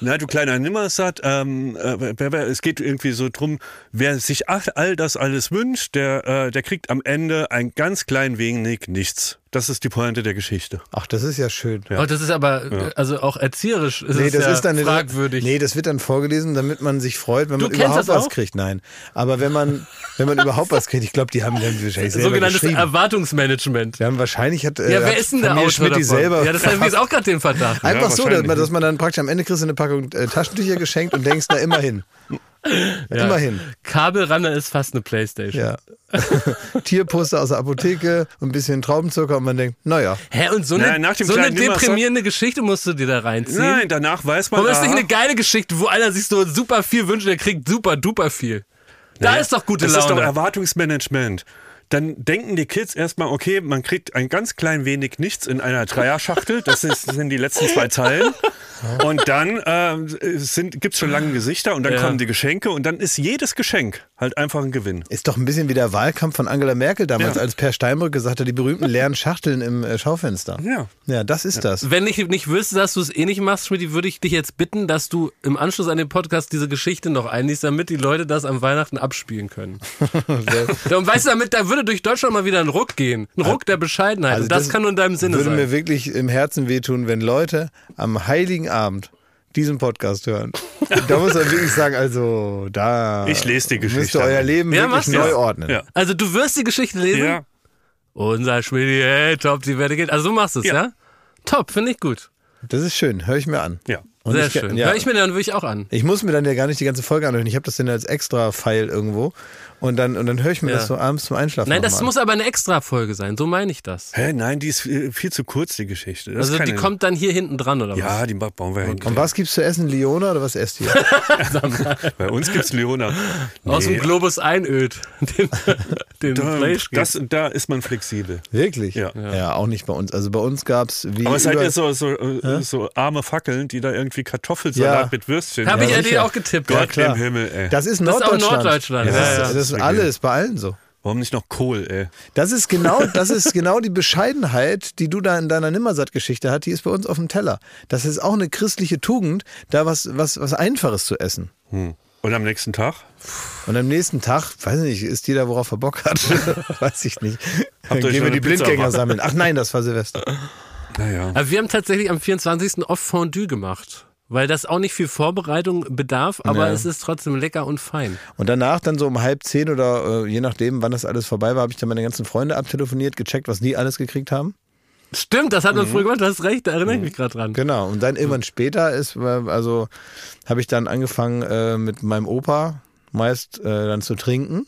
na, du kleiner Nimmersatt, ähm, äh, es geht irgendwie so drum, wer sich all, all das alles wünscht, der, äh, der kriegt am Ende ein ganz klein wenig nichts. Das ist die Pointe der Geschichte. Ach, das ist ja schön. Oh, das ist aber, äh, also auch erzieherisch ist Nee, das ja ist dann fragwürdig. Nee, das wird dann vorgelesen, damit man sich freut, wenn Du man überhaupt was kriegt. Nein, aber wenn man wenn man überhaupt was kriegt, ich glaube, die haben dann wahrscheinlich selber Sogenanntes geschrieben. Erwartungsmanagement. Die haben wahrscheinlich hat äh, Ja, wer ist denn der Familie Autor Schmidt selber Ja, das habe ich jetzt auch gerade den Verdacht. Einfach so, dass man, dass man dann praktisch am Ende kriegst du eine Packung äh, Taschentücher geschenkt und denkst, na immerhin. Ja. Immerhin. Kabelrander ist fast eine Playstation. Ja. Tierposter aus der Apotheke ein bisschen Traubenzucker und man denkt, naja. Hä, und so eine, dem so eine deprimierende Geschichte musst du dir da reinziehen? Nein, danach weiß man. Warum ist nicht eine geile Geschichte, wo einer sich so super viel wünscht und der kriegt super duper viel? Da Naja, ist doch gute das Laune. ist doch Erwartungsmanagement. Dann denken die Kids erstmal, okay, man kriegt ein ganz klein wenig nichts in einer Dreierschachtel. Das, ist, sind die letzten zwei Zeilen. Und dann äh, sind, gibt's schon lange Gesichter und dann Ja. kommen die Geschenke und dann ist jedes Geschenk halt einfach ein Gewinn. Ist doch ein bisschen wie der Wahlkampf von Angela Merkel damals, Ja. als Per Steinbrück gesagt hat, die berühmten leeren Schachteln im äh, Schaufenster. Ja. Ja, das ist das. Wenn ich nicht wüsste, dass du es eh nicht machst, Schmidt, würde ich dich jetzt bitten, dass du im Anschluss an den Podcast diese Geschichte noch einliest, damit die Leute das am Weihnachten abspielen können. Und weißt du, damit, da würde durch Deutschland mal wieder ein Ruck gehen. Ein Ruck der Bescheidenheit. Also und das, kann nur in deinem Sinne würde sein. mir wirklich im Herzen wehtun, wenn Leute am Heiligen Abend diesen Podcast hören. da muss man wirklich sagen, also da Ich lese die Geschichte müsst ihr euer. Leben Ja, wirklich neu ordnen. Ja. Also du wirst die Geschichte lesen? Ja. Unser Schmidt, hey, top, die Werte geht. Also du machst es, ja? Ja. Top, finde ich gut. Das ist schön, höre ich mir an. Ja. Und Sehr ich, schön. Ja, Hör ich mir dann wirklich auch an. ich muss mir dann ja gar nicht die ganze Folge anhören. Ich habe das dann als extra File irgendwo und dann, und dann höre ich mir Ja. das so abends zum Einschlafen Nein, das an. muss aber eine Extra-Folge sein. So meine ich das. Hä, nein, die ist viel, zu kurz, die Geschichte. Das Also die keine- kommt dann hier hinten dran, oder was? Ja, die ba- bauen wir hin. Und was gibt's zu essen, Leona, oder was esst ihr? Bei uns gibt's Leona. Aus dem Nee, Globus einöd. Den, den da, Fleisch das, da ist man flexibel. Wirklich? Ja. ja. auch nicht bei uns. Also bei uns gab's wie Aber seid ihr so, so, äh, so arme Fackeln, die da irgendwie Kartoffelsalat Ja. mit Würstchen Habe ich Ja, ja dir auch getippt. Gott klar. im Himmel, ey. Das ist Das ist auch Norddeutschland. Norddeutschland, Das, ja, ist, ja. das ist alles bei allen so. Warum nicht noch Kohl, ey? Das ist genau, das ist genau die Bescheidenheit, die du da in deiner Nimmersatt-Geschichte hast, die ist bei uns auf dem Teller. Das ist auch eine christliche Tugend, da was, was, was Einfaches zu essen. Hm. Und am nächsten Tag? Und am nächsten Tag, weiß ich nicht, ist jeder, worauf er Bock hat. weiß ich nicht. Dann Habt ihr euch gehen wir die Pizza Blindgänger sammeln. Ach nein, das war Silvester. Naja. Aber wir haben tatsächlich am 24. oft Fondue gemacht. Weil das auch nicht viel Vorbereitung bedarf, aber Ja. es ist trotzdem lecker und fein. Und danach dann so um halb zehn oder äh, je nachdem, wann das alles vorbei war, habe ich dann meine ganzen Freunde abtelefoniert, gecheckt, was die alles gekriegt haben. Stimmt, das hat man früher gemacht, du hast recht, da erinnere ich mich gerade dran. Genau. Und dann irgendwann später ist, äh, also habe ich dann angefangen äh, mit meinem Opa meist äh, dann zu trinken.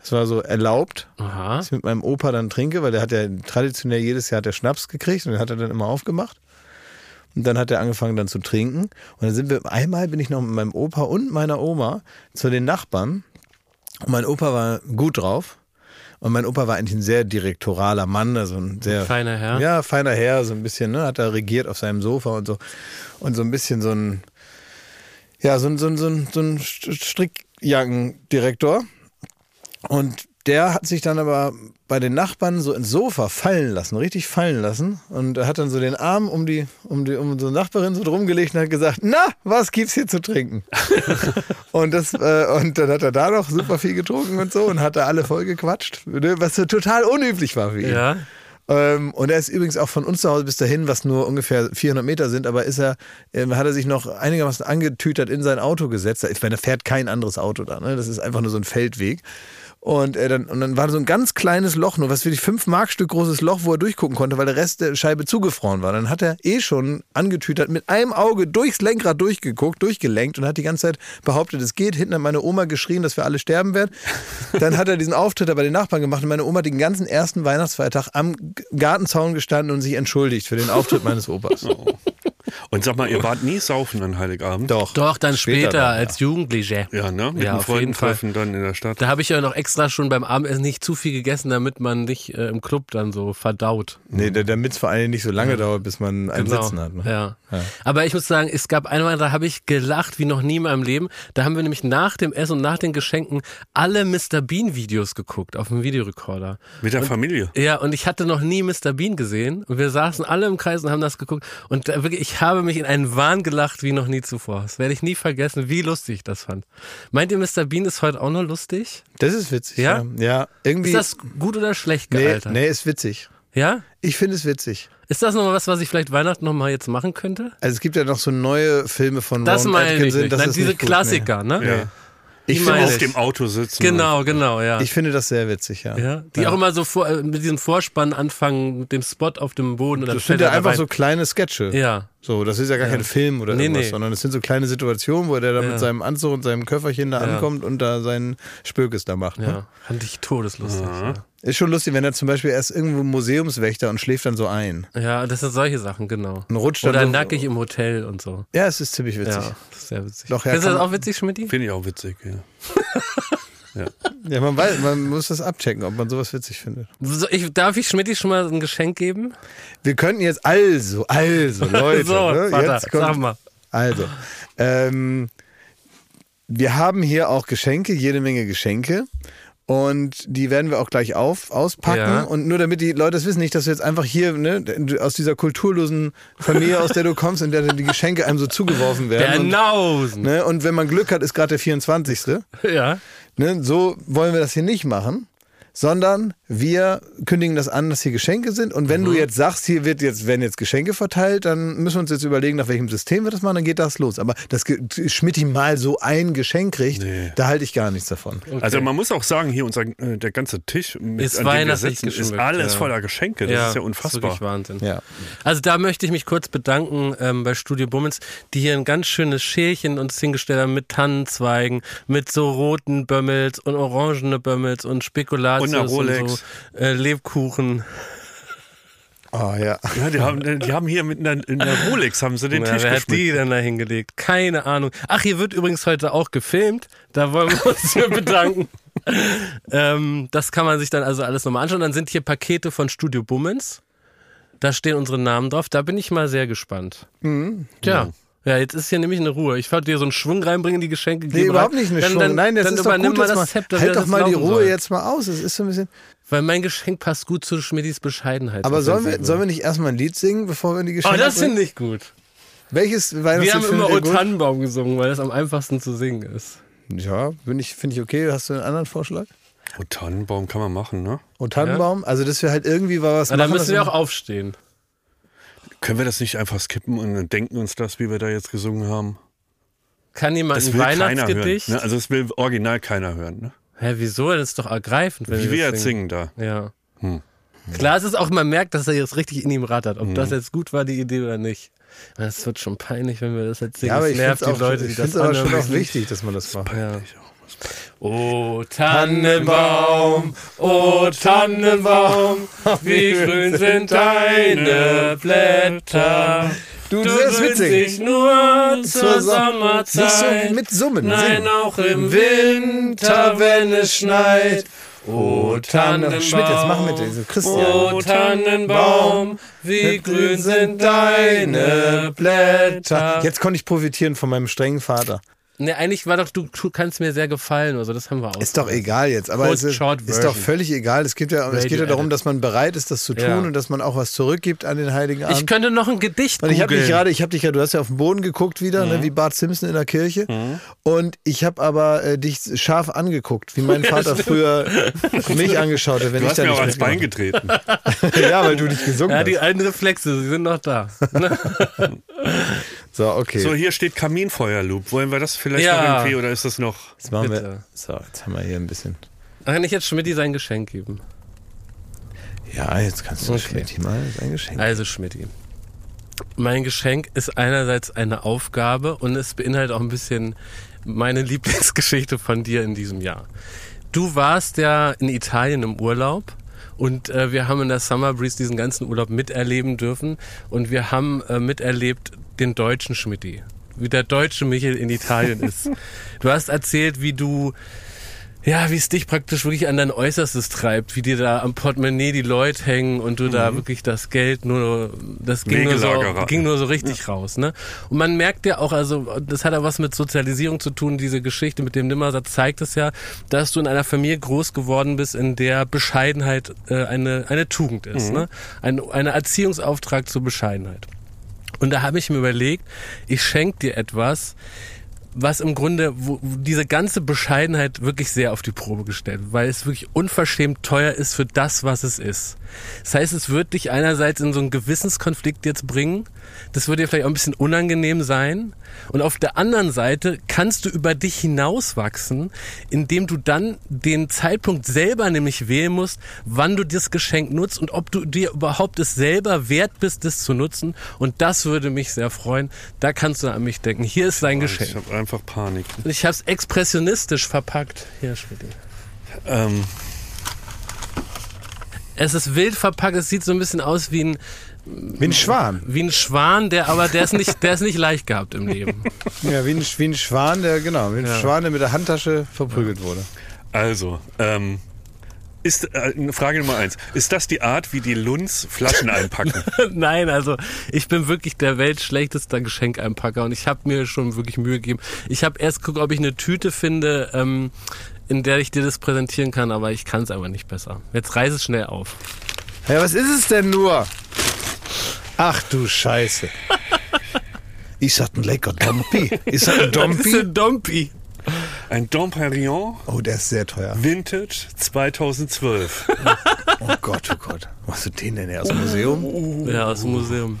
Das war so erlaubt, Aha. dass ich mit meinem Opa dann trinke, weil der hat ja traditionell jedes Jahr hat er Schnaps gekriegt und den hat er dann immer aufgemacht. Und dann hat er angefangen dann zu trinken. Und dann sind wir, einmal bin ich noch mit meinem Opa und meiner Oma zu den Nachbarn. Und mein Opa war gut drauf. Und mein Opa war eigentlich ein sehr direktoraler Mann, also ein sehr Feiner Herr. Ja, feiner Herr, so ein bisschen, ne, hat er regiert auf seinem Sofa und so. Und so ein bisschen so ein, ja, so ein, so ein, so ein, so ein Strickjackendirektor. Und der hat sich dann aber bei den Nachbarn so ins Sofa fallen lassen, richtig fallen lassen. Und er hat dann so den Arm um die, um die, um unsere Nachbarin so drum gelegt und hat gesagt, na, was gibt's hier zu trinken? und das, äh, und dann hat er da noch super viel getrunken und so und hat da alle voll gequatscht, ne, was so total unüblich war für ihn. Ja. Ähm, und er ist übrigens auch von uns zu Hause bis dahin, was nur ungefähr 400 Meter sind, aber ist er, ähm, hat er sich noch einigermaßen angetütert in sein Auto gesetzt. Ich meine, da fährt kein anderes Auto da, ne? Das ist einfach nur so ein Feldweg. Und, äh, dann, und dann war so ein ganz kleines Loch, nur was wirklich fünf Markstück großes Loch, wo er durchgucken konnte, weil der Rest der Scheibe zugefroren war. Dann hat er eh schon angetütert, mit einem Auge durchs Lenkrad durchgeguckt, durchgelenkt und hat die ganze Zeit behauptet, es geht. Hinten hat meine Oma geschrien, dass wir alle sterben werden. Dann hat er diesen Auftritt bei den Nachbarn gemacht und meine Oma hat den ganzen ersten Weihnachtsfeiertag am Gartenzaun gestanden und sich entschuldigt für den Auftritt meines Opas. Und sag mal, ihr wart nie saufen an Heiligabend? Doch. Doch, dann später, dann, als Jugendliche. Ja, ne? Mit Ja, dem auf jeden Fall. Dann in der Stadt. Da habe ich ja noch extra schon beim Abendessen nicht zu viel gegessen, damit man nicht äh, im Club dann so verdaut. Nee, damit es vor allem nicht so lange dauert, bis man ein Sitzen hat. Ne? Genau. Ja. Aber ich muss sagen, es gab einmal, da habe ich gelacht wie noch nie in meinem Leben. Da haben wir nämlich nach dem Essen und nach den Geschenken alle Mr. Bean Videos geguckt auf dem Videorekorder. Mit der Familie. Ja, und ich hatte noch nie Mr. Bean gesehen und wir saßen alle im Kreis und haben das geguckt und da wirklich, ich habe mich in einen Wahn gelacht wie noch nie zuvor. Das werde ich nie vergessen, wie lustig ich das fand. Meint ihr, Mr. Bean ist heute auch noch lustig? Das ist witzig. Ja? Ja, ja irgendwie. Ist das gut oder schlecht nee, gealtert? nee, ist witzig. Ja? Ich finde es witzig. Ist das nochmal was, was ich vielleicht Weihnachten nochmal jetzt machen könnte? Also es gibt ja noch so neue Filme von Das Ron meine ich nicht. Das Nein, ist diese nicht gut, Klassiker, ne? Ja. Ich finde meine Auf dem Auto sitzen. Genau, genau, ja. Ich finde das sehr witzig, ja. ja, die auch immer so vor, äh, mit diesem Vorspann anfangen, mit dem Spot auf dem Boden und dann Das fällt sind ja er da einfach rein. so kleine Sketche. Ja, So, das ist ja gar kein Film oder Nee, irgendwas, nee. sondern es sind so kleine Situationen, wo der da Ja. mit seinem Anzug und seinem Köfferchen da Ja. ankommt und da seinen Spökes da macht. Ne? ja. Fand ich todeslustig. Ist schon lustig, wenn er zum Beispiel erst irgendwo Museumswächter und schläft dann so ein. Ja. ja, das sind solche Sachen, genau. Und rutscht dann Oder so- nackig im Hotel und so. Ja, es ist ziemlich witzig. Ja, das ist sehr witzig. Doch, ja, Findest du das auch witzig, Schmidti? Finde ich auch witzig, ja. Ja, man weiß, man muss das abchecken, ob man sowas witzig findet. So, ich, darf ich Schmidti schon mal ein Geschenk geben? Wir könnten jetzt also, also, Leute, so, ne, Vater, jetzt kommt, sag mal. Also, ähm, wir haben hier auch Geschenke, jede Menge Geschenke. Und die werden wir auch gleich auf, auspacken. Ja. Und nur damit die Leute das wissen, nicht, dass du jetzt einfach hier ne, aus dieser kulturlosen Familie, aus der du kommst, in der die Geschenke einem so zugeworfen werden. Und, Nausen. ne, und wenn man Glück hat, ist gerade der 24. Ja. Ne, so wollen wir das hier nicht machen, sondern wir kündigen das an, dass hier Geschenke sind. Und wenn du jetzt sagst, hier wird jetzt, werden jetzt Geschenke verteilt, dann müssen wir uns jetzt überlegen, nach welchem System wir das machen, dann geht das los. Aber dass Schmidti mal so ein Geschenk kriegt, Nee. da halte ich gar nichts davon. Also man muss auch sagen, hier unser, äh, der ganze Tisch, mit, Ist an dem wir sitzen, ist alles ja. voller Geschenke. Das ist ja unfassbar. wirklich Wahnsinn. Ja. Also da möchte ich mich kurz bedanken ähm, bei Studio Bummens, die hier ein ganz schönes Schälchen uns hingestellt haben mit Tannenzweigen, mit so roten Bömmels und orangene Bömmels und Spekulatius Und einer und Rolex. so äh, Lebkuchen. Oh ja. Ja, die haben, die haben hier mit einer, in der Rolex haben sie den Na, Tisch wer hat die denn da hingelegt? Keine Ahnung. Ach, hier wird übrigens heute auch gefilmt. Da wollen wir uns hier bedanken. ähm, das kann man sich dann also alles nochmal anschauen. Dann sind hier Pakete von Studio Bummens. Da stehen unsere Namen drauf. Da bin ich mal sehr gespannt. Mhm. Tja. Ja, jetzt ist hier nämlich eine Ruhe. Ich wollte dir so einen Schwung reinbringen, die Geschenke Nee, geben überhaupt rein. nicht eine dann, Schwung. Dann, Nein, das dann ist doch gut. mal das mal, Zepter, halt das doch mal die Ruhe soll. jetzt mal aus. Es ist so ein bisschen. Weil mein Geschenk passt gut zu Schmidtis Bescheidenheit. Aber sollen wir, sollen wir nicht erstmal ein Lied singen, bevor wir in die Oh, Geschenke das bringen? finde ich gut. Welches Wir haben immer O? Tannenbaum gesungen, weil das am einfachsten zu singen ist. Ja, finde ich, find ich okay. Hast du einen anderen Vorschlag? Oh, Tannenbaum kann man machen, ne? O Tannenbaum? Also, dass wir halt irgendwie was Na, dann machen. müssen wir auch aufstehen. Können wir das nicht einfach skippen und denken uns das, wie wir da jetzt gesungen haben? Kann jemand Das ein will keiner hören. Weihnachtsgedicht? Ne? Also es will original keiner hören. Ne? Hä, wieso? Das ist doch ergreifend, wenn Wie wir das jetzt singen da. Ja. Klar, es ist auch, man merkt, dass er jetzt richtig in ihm rattert. Ob Mhm. das jetzt gut war, die Idee oder nicht. Das wird schon peinlich, wenn wir das erzählen. Ja, aber Das ich finde nervt es die auch, Leute, ich die das aber schon auch wichtig, dass man das macht. Ja. O Tannenbaum, o Tannenbaum, wie grün sind deine Blätter. Du, Du das ist witzig. dich nur zur Som- Sommerzeit. Nicht so mit Summen. Nein, singen. auch im Winter, wenn es schneit. O Tannenbaum, Schmidt, jetzt mach mit, also Christian. O Tannenbaum, wie grün sind deine Blätter. Jetzt konnte ich profitieren von meinem strengen Vater. Ne, eigentlich war doch, du, du kannst mir sehr gefallen, also das haben wir auch. Ist doch egal jetzt, aber es ist, ist doch völlig egal. Es, gibt ja, es geht ja darum, dass man bereit ist, das zu tun Ja. und dass man auch was zurückgibt an den Heiligen Abend. Ich könnte noch ein Gedicht und ich habe dich gerade, ich habe dich ja, du hast ja auf den Boden geguckt wieder, Mhm. ne, wie Bart Simpson in der Kirche. Und ich habe aber äh, dich scharf angeguckt, wie mein Vater früher mich angeschaut hat, wenn Du ich hast da mir nicht auch ans Bein getreten. Ja, weil du nicht gesungen Ja, die hast. alten Reflexe, sie sind noch da. So, okay. So, hier steht Kaminfeuerloop. Wollen wir das vielleicht Ja. noch irgendwie oder ist das noch. jetzt machen wir, so, jetzt haben wir hier ein bisschen. Kann ich jetzt Schmidti sein Geschenk geben? Ja, jetzt kannst du Okay. Schmidt mal ein Geschenk. Also Schmidti. Mein Geschenk ist einerseits eine Aufgabe und es beinhaltet auch ein bisschen meine Lieblingsgeschichte von dir in diesem Jahr. Du warst ja in Italien im Urlaub und äh, wir haben in der Summer Breeze diesen ganzen Urlaub miterleben dürfen und wir haben äh, miterlebt den deutschen Schmidti, wie der deutsche Michel in Italien ist. Du hast erzählt, wie du ja, wie es dich praktisch wirklich an dein Äußerstes treibt, wie dir da am Portemonnaie die Leute hängen und du da wirklich das Geld nur, das ging nur, so, ging nur so richtig raus, ne? Und man merkt ja auch, also, das hat ja was mit Sozialisierung zu tun, diese Geschichte mit dem Nimmersatz zeigt es ja, dass du in einer Familie groß geworden bist, in der Bescheidenheit äh, eine, eine Tugend ist, ne? Ein, ein Erziehungsauftrag zur Bescheidenheit. Und da habe ich mir überlegt, ich schenke dir etwas, was im Grunde wo, diese ganze Bescheidenheit wirklich sehr auf die Probe gestellt, weil es wirklich unverschämt teuer ist für das, was es ist. Das heißt, es wird dich einerseits in so einen Gewissenskonflikt jetzt bringen, das wird dir vielleicht auch ein bisschen unangenehm sein und auf der anderen Seite kannst du über dich hinauswachsen, indem du dann den Zeitpunkt selber nämlich wählen musst, wann du das Geschenk nutzt und ob du dir überhaupt es selber wert bist, das zu nutzen und das würde mich sehr freuen. Da kannst du an mich denken. Hier ist dein Ich Geschenk. Einfach Panik. Ich habe es expressionistisch verpackt. Hier, Schmidt. Ähm, Es ist wild verpackt. Es sieht so ein bisschen aus wie ein, Wie ein Schwan. wie ein Schwan, der aber der ist nicht, der ist nicht leicht gehabt im Leben. Ja, wie ein, wie ein Schwan, der, genau, wie ein Ja. Schwan, der mit der Handtasche verprügelt wurde. also, ähm, ist, äh, Frage Nummer eins. Ist das die Art, wie die Lunds Flaschen einpacken? Nein, also ich bin wirklich der weltschlechteste Geschenkeinpacker und ich habe mir schon wirklich Mühe gegeben. Ich habe erst geguckt, ob ich eine Tüte finde, ähm, in der ich dir das präsentieren kann, aber ich kann es aber nicht besser. Jetzt reiß es schnell auf. Ja, was ist es denn nur? Ach du Scheiße. Ist das ein lecker Dompi? Ist das ein Das ist Dompi? ein Dompi. Ein Domperion Oh, der ist sehr teuer. Vintage 2012. Oh Gott, oh Gott. Wo hast du den denn her? Aus dem Museum? Ja, aus dem Museum.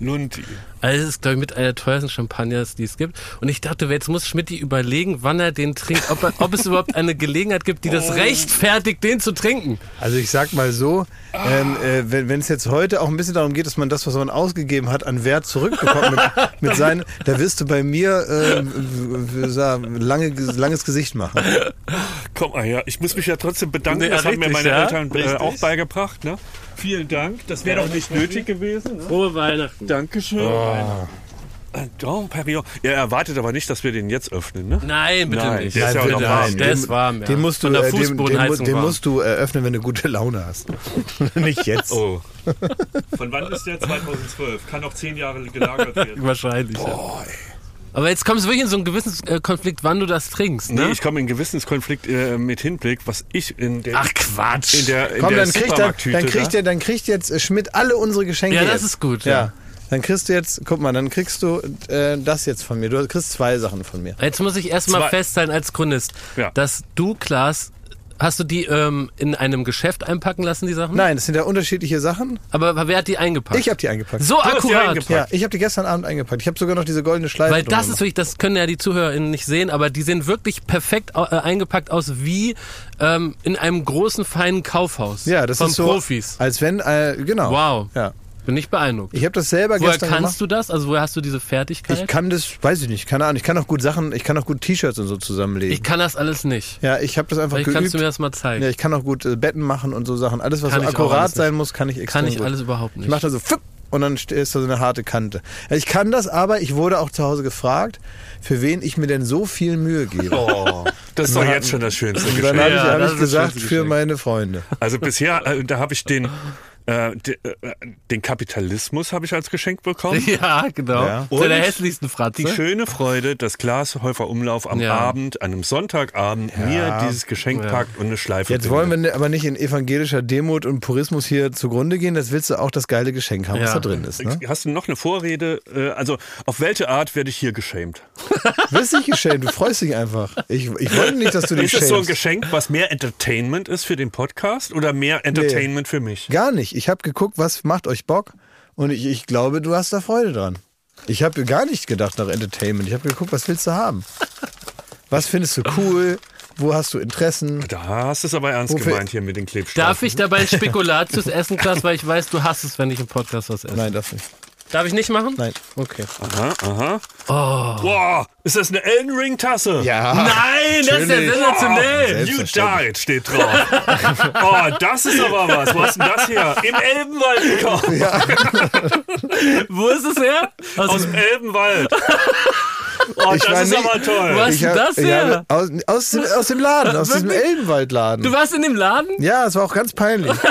Lundi. Also es ist, glaube ich, mit einer der teuersten Champagners, die es gibt. Und ich dachte, jetzt muss Schmidt überlegen, wann er den trinkt, ob, er, ob es überhaupt eine Gelegenheit gibt, die das rechtfertigt, den zu trinken. Also ich sag mal so, ähm, äh, wenn es jetzt heute auch ein bisschen darum geht, dass man das, was man ausgegeben hat, an Wert zurückbekommt mit, mit seinen, da wirst du bei mir äh, lange, langes Gesicht machen. Komm mal her, ich muss mich ja trotzdem bedanken. Nee, das haben mir richtig, meine ja? Eltern äh, Richtig. auch beigebracht. Ne? Vielen Dank. Das wäre doch nicht nötig gewesen. Ne? Frohe Weihnachten. Dankeschön. Ein Domperion. Er erwartet aber nicht, dass wir den jetzt öffnen, ne? Nein, bitte Nein, nicht. der ist ja auch warm. Der ist warm, ja. Den musst du, Von der äh, den, den, Fußbodenheizung den warm. musst du eröffnen, wenn du gute Laune hast. Nicht jetzt. Oh. Von wann ist der? 2012. Kann noch zehn Jahre gelagert werden. Wahrscheinlich. ja. Aber jetzt kommst du wirklich in so einen gewissen äh, Konflikt, wann du das trinkst, ne? Nee, ich komme in Gewissenskonflikt äh, mit Hinblick, was ich in der, Ach Quatsch. in der, in Komm, der dann kriegt, dann, Supermarkttüte dann, kriegt der, dann kriegt jetzt äh, Schmidt alle unsere Geschenke. Ja, das jetzt. ist gut, Ja. ja. Dann kriegst du jetzt, guck mal, dann kriegst du äh, das jetzt von mir. Du kriegst zwei Sachen von mir. Jetzt muss ich erstmal festhalten als Chronist, Ja. dass du, Klaas, hast du die ähm, in einem Geschäft einpacken lassen, die Sachen? Nein, das sind ja unterschiedliche Sachen. Aber wer hat die eingepackt? Ich habe die eingepackt. so hast die akkurat. eingepackt. ja, ich habe die gestern Abend eingepackt. Ich habe sogar noch diese goldene Schleife. Weil das ist wirklich, das können ja die ZuhörerInnen nicht sehen, aber die sehen wirklich perfekt äh, eingepackt aus wie ähm, in einem großen, feinen Kaufhaus. ja, das von ist so, Profis. als wenn, äh, genau. Wow. Ja, Bin ich beeindruckt. ich habe das selber Woher gestern kannst gemacht. du das? Also woher hast du diese Fertigkeit? Ich kann das, weiß ich nicht, keine Ahnung. Ich kann auch gut Sachen, ich kann auch gut T-Shirts und so zusammenlegen. Ich kann das alles nicht. ja, ich habe das einfach Vielleicht kannst geübt. du mir das mal zeigen. ja, ich kann auch gut äh, Betten machen und so Sachen. Alles, was Kann so ich akkurat nicht. sein muss, kann ich extrem kann ich gut. alles überhaupt Ich nicht. mache da so und dann ist da so eine harte Kante. Ja, ich kann das, aber ich wurde auch zu Hause gefragt, für wen ich mir denn so viel Mühe gebe. Oh, das ist doch jetzt schon das schönste Und dann Geschenk. habe ich, Ja, hab das ich gesagt, für Geschenk. meine Freunde. Also bisher, äh, da habe ich den, äh, de, äh, den Kapitalismus habe ich als Geschenk bekommen. Ja, genau. Ja. Zu der Und hässlichsten Fratze. Die schöne Freude, dass Glashäufer Umlauf am Ja. Abend, an einem Sonntagabend, mir dieses Geschenk Ja. packt und eine Schleife Jetzt wollen wir ne- aber nicht in evangelischer Demut und Purismus hier zugrunde gehen. Das willst du auch das geile Geschenk haben, was Ja. da drin ist. Ne? Hast du noch eine Vorrede? Äh, Also, auf welche Art werde ich hier geschämt? Du wirst nicht geschämt, du freust dich einfach. Ich, ich wollte nicht, dass du dich Ist es so ein schämst. Geschenk, was mehr Entertainment ist für den Podcast oder mehr Entertainment für mich? Gar nicht. Ich habe geguckt, was macht euch Bock und ich, ich glaube, du hast da Freude dran. Ich habe gar nicht gedacht nach Entertainment. Ich habe geguckt, was willst du haben? Was findest du cool? Wo hast du Interessen? Da hast du es aber ernst Wofür- gemeint hier mit den Klebstreifen. Darf ich dabei Spekulatius essen, Klaas, weil ich weiß, du hast es, wenn ich im Podcast was esse. Nein, das nicht. Darf ich nicht machen? Nein. Okay. Aha, aha. Oh. Boah, ist das eine Elden Ring Tasse? Ja. Nein, das ist ja sensationell. You died steht drauf. oh, das ist aber was. Wo hast denn das her? Im Elbenwald gekauft. Wo ist es her? Aus, Aus dem Elbenwald. Oh, Ich das ist nicht- aber toll. Was? Ich ist hab- das her? aus, aus, dem, aus dem Laden, aus diesem? Elbenwaldladen. du warst in dem Laden? Ja, es war auch ganz peinlich.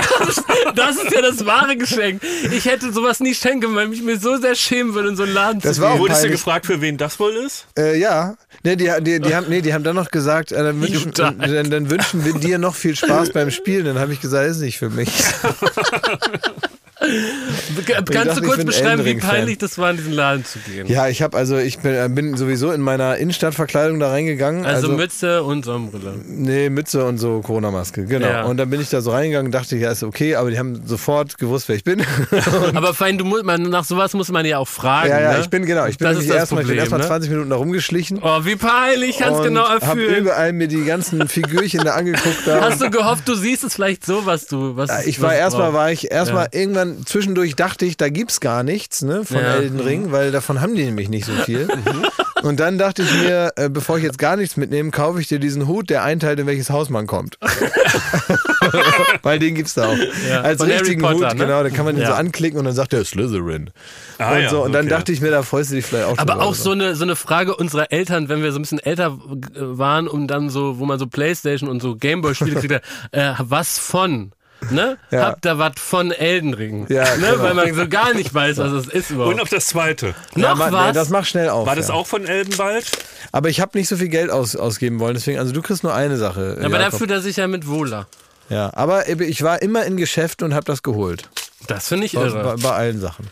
Das ist ja das wahre Geschenk. Ich hätte sowas nie schenken, weil ich mir so sehr schämen würde, in so einen Laden Das zu war gehen. Wurdest du gefragt, für wen das wohl ist? Äh, ja, nee die, die, die, haben, nee, die haben dann noch gesagt, äh, dann, wünschen, dann, dann wünschen wir dir noch viel Spaß beim Spielen. Dann habe ich gesagt, ist nicht für mich. Kannst dachte, du ich kurz beschreiben, wie peinlich das war, in diesen Laden zu gehen? Ja, ich habe also, ich bin, äh, bin sowieso in meiner Innenstadtverkleidung da reingegangen. Also, Also, Mütze und Sonnenbrille. nee, Mütze und so Corona-Maske, genau. Ja. Und dann bin ich da so reingegangen, dachte ich, ja, ist okay, aber die haben sofort gewusst, wer ich bin. Aber fein, du musst, man, nach sowas muss man ja auch fragen. ja, ja, ne? ich bin genau, ich bin erstmal, ich erstmal ne? 20 Minuten da rumgeschlichen. Oh, wie peinlich, ich und genau hab erfüllen. überall mir die ganzen Figürchen da angeguckt. Da. Hast du gehofft, du siehst es vielleicht so, was du. Was Ja, ich was war erstmal, war ich erstmal irgendwann zwischendurch dachte ich, da gibt's gar nichts, ne, von Ja. Elden Ring, weil davon haben die nämlich nicht so viel. Und dann dachte ich mir, äh, bevor ich jetzt gar nichts mitnehme, kaufe ich dir diesen Hut, der einteilt, in welches Haus man kommt. weil den gibt's da auch. Ja, Als von richtigen Potter, Hut, ne? genau, da kann man den Ja. so anklicken und dann sagt er Slytherin. Ah, und ja, so, und dann okay. dachte ich mir, da freust du dich vielleicht auch schon Aber auch so eine, so eine Frage unserer Eltern, wenn wir so ein bisschen älter waren und dann so, wo man so Playstation und so Gameboy-Spiele kriegt, äh, was von? Ne? Ja. Habt ihr was von Elden Ring? Ja, ne? genau. Weil man so gar nicht weiß, was es ist überhaupt. Und auf das zweite. ja, Noch man, was? Das macht schnell auf. War das ja. auch von Elbenwald? Aber ich habe nicht so viel Geld aus, ausgeben wollen, deswegen, also du kriegst nur eine Sache. aber Jakob. da fühlt er sich ja mit wohler. Ja, aber ich war immer in Geschäften und habe das geholt. Das finde ich irre. bei, bei allen Sachen.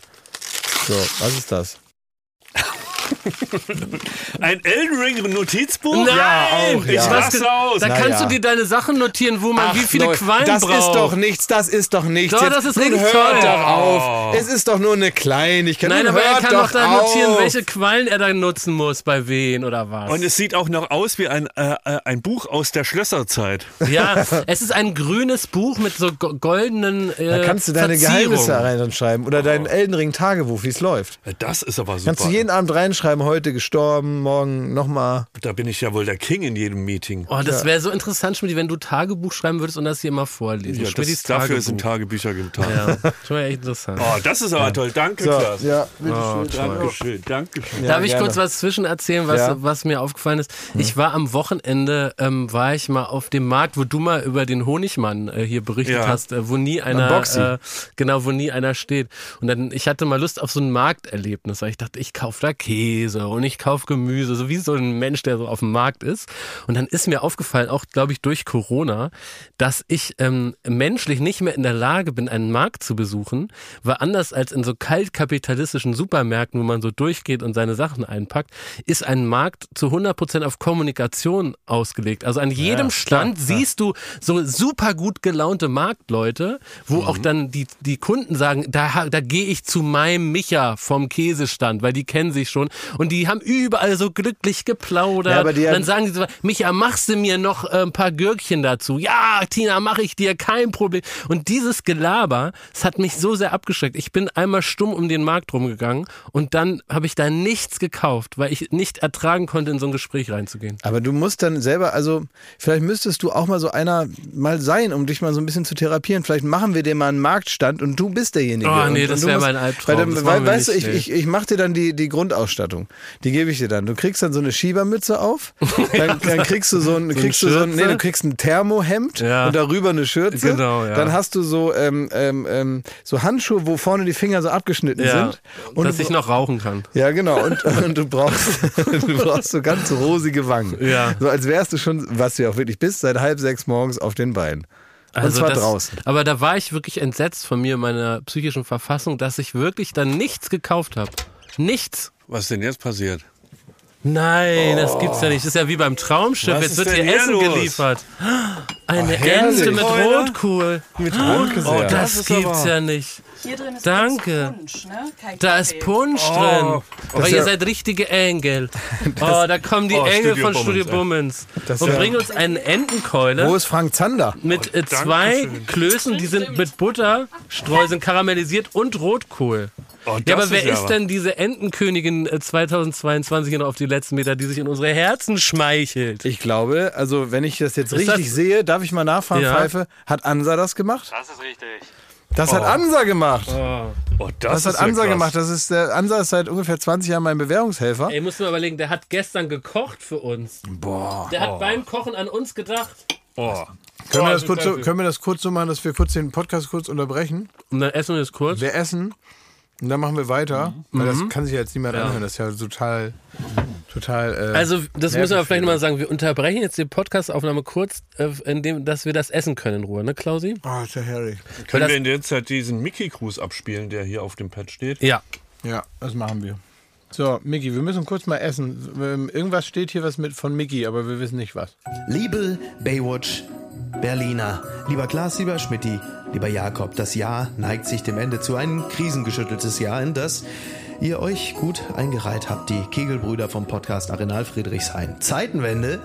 So, was ist das? Ein Elden Ring Notizbuch? Nein! Ja, auch, Ich ja. raste aus. Da Na kannst ja. du dir deine Sachen notieren, wo man wie viele Leute, Quallen Das braucht. ist doch nichts, das ist doch nichts. Doch, das ist nun richtig hört toll. doch auf. Es ist doch nur eine Kleinigkeit. Nein, aber er kann doch doch da auf. notieren, welche Quallen er da nutzen muss, bei wen oder was. Und es sieht auch noch aus wie ein, äh, äh, ein Buch aus der Schlösserzeit. Ja, es ist ein grünes Buch mit so go- goldenen äh, Da kannst du deine. Geheimnisse reinschreiben oder dein Elden Ring Tagebuch, wie es läuft. Das ist aber super. Kannst du jeden Abend reinschreiben, heute gestorben, morgen nochmal. da bin ich ja wohl der King in jedem Meeting. Oh, das wäre so interessant, Schmidt, wenn du Tagebuch schreiben würdest und das hier immer vorlesen. ja, das, dafür sind Tagebücher getan. Ja, schon mal echt interessant. Oh, das ist aber toll. Danke, So, Klaas. ja, Dankeschön, Dankeschön. Darf ich gerne. kurz was zwischen erzählen, was, Ja. Hm. was mir aufgefallen ist? Ich war am Wochenende, ähm, war ich mal auf dem Markt, wo du mal über den Honigmann äh, hier berichtet Ja. hast, äh, wo nie einer, äh, genau, wo nie einer steht. Und dann, ich hatte mal Lust auf so ein Markterlebnis, weil ich dachte, ich kaufe da Käse Käse und ich kaufe Gemüse, so wie so ein Mensch, der so auf dem Markt ist. Und dann ist mir aufgefallen, auch glaube ich durch Corona, dass ich ähm, menschlich nicht mehr in der Lage bin, einen Markt zu besuchen, weil anders als in so kaltkapitalistischen Supermärkten, wo man so durchgeht und seine Sachen einpackt, ist ein Markt zu 100% auf Kommunikation ausgelegt. Also an jedem Stand siehst du so super gut gelaunte Marktleute, wo auch dann die, die Kunden sagen, da, da gehe ich zu meinem Micha vom Käsestand, weil die kennen sich schon und die haben überall so glücklich geplaudert. Ja, dann sagen die so, Micha, machst du mir noch äh, ein paar Gürkchen dazu? Ja, Tina, mache ich dir, kein Problem. Und dieses Gelaber, das hat mich so sehr abgeschreckt. Ich bin einmal stumm um den Markt rumgegangen und dann habe ich da nichts gekauft, weil ich nicht ertragen konnte, in so ein Gespräch reinzugehen. Aber du musst dann selber, also vielleicht müsstest du auch mal so einer mal sein, um dich mal so ein bisschen zu therapieren. Vielleicht machen wir dir mal einen Marktstand und du bist derjenige. Oh, nee, und, das und du wär musst- mein Albtraum. Weil, dann, weil, weißt du, nicht, ich, nee. ich, ich mach dir dann die, die Grundausstattung. Die gebe ich dir dann. Du kriegst dann so eine Schiebermütze auf, dann, dann kriegst du so ein, So kriegst du so ein, nee, du kriegst ein Thermohemd Ja. und darüber eine Schürze. Genau, ja. Dann hast du so, ähm, ähm, ähm, so Handschuhe, wo vorne die Finger so abgeschnitten Ja, sind. Und dass ich noch rauchen kann. ja, genau. Und, und du brauchst, du brauchst so ganz rosige Wangen. Ja. So als wärst du schon, was du ja auch wirklich bist, seit halb sechs morgens auf den Beinen. Und Also zwar das, draußen. Aber da war ich wirklich entsetzt von mir, meiner psychischen Verfassung, dass ich wirklich dann nichts gekauft habe. Nichts. Was ist denn jetzt passiert? Nein, das gibt's ja nicht. Das ist ja wie beim Traumschiff. Was Jetzt wird hier hier Essen los? geliefert. Eine herrlich. Ente mit. Rotkohl. Mit sehr. Oh, das gibt's ja nicht. Hier drin ist Danke. Punsch, ne? Kein Da ist. Punsch Oh, drin. Aber ihr ja- seid richtige Engel. oh, da kommen die Oh, Engel Studio von Studio. Bummens. Und ja- bringen uns einen Entenkeule. Wo ist Frank Zander? mit äh, zwei. Klößen, die sind mit Butter, Streuseln karamellisiert und Rotkohl. Oh, Ja, aber das wer ja ist was. denn diese Entenkönigin äh, 2022 noch auf die letzten Meter, die sich in unsere Herzen schmeichelt? Ich glaube, also wenn ich das jetzt Ist richtig das- sehe, darf ich mal nachfragen, Ja. Pfeife, hat Ansa das gemacht? Das ist richtig. Das hat Ansa gemacht. Oh, das, Das ist hat ja Ansa krass. gemacht. Das ist der Ansa ist seit ungefähr 20 Jahren mein Bewährungshelfer. Ey, musst du mal überlegen, der hat gestern gekocht für uns. Boah. Der hat beim Kochen an uns gedacht. Oh. Können wir, Oh, das kurz so, können wir das kurz so machen, dass wir kurz den Podcast kurz unterbrechen? Und dann essen wir das kurz. Wir essen und dann machen wir weiter. Weil das kann sich ja jetzt niemand anhören. Das ist ja total, total. Äh, Also, das müssen wir vielleicht nochmal sagen. Wir unterbrechen jetzt die Podcast-Aufnahme kurz, äh, indem, dass wir das essen können in Ruhe, ne, Klausi? Oh, ist ja herrlich. Können wir in der Zeit diesen Mickey-Gruß abspielen, der hier auf dem Pad steht? Ja. Ja, das machen wir. So, Mickey, wir müssen kurz mal essen. Ähm, Irgendwas steht hier was mit von Mickey, aber wir wissen nicht was. Liebe Baywatch Berliner, lieber Klaas, lieber Schmidti, lieber Jakob, das Jahr neigt sich dem Ende zu. Ein krisengeschütteltes Jahr, in das ihr euch gut eingereiht habt, die Kegelbrüder vom Podcast Arenal Friedrichshain. Zeitenwende,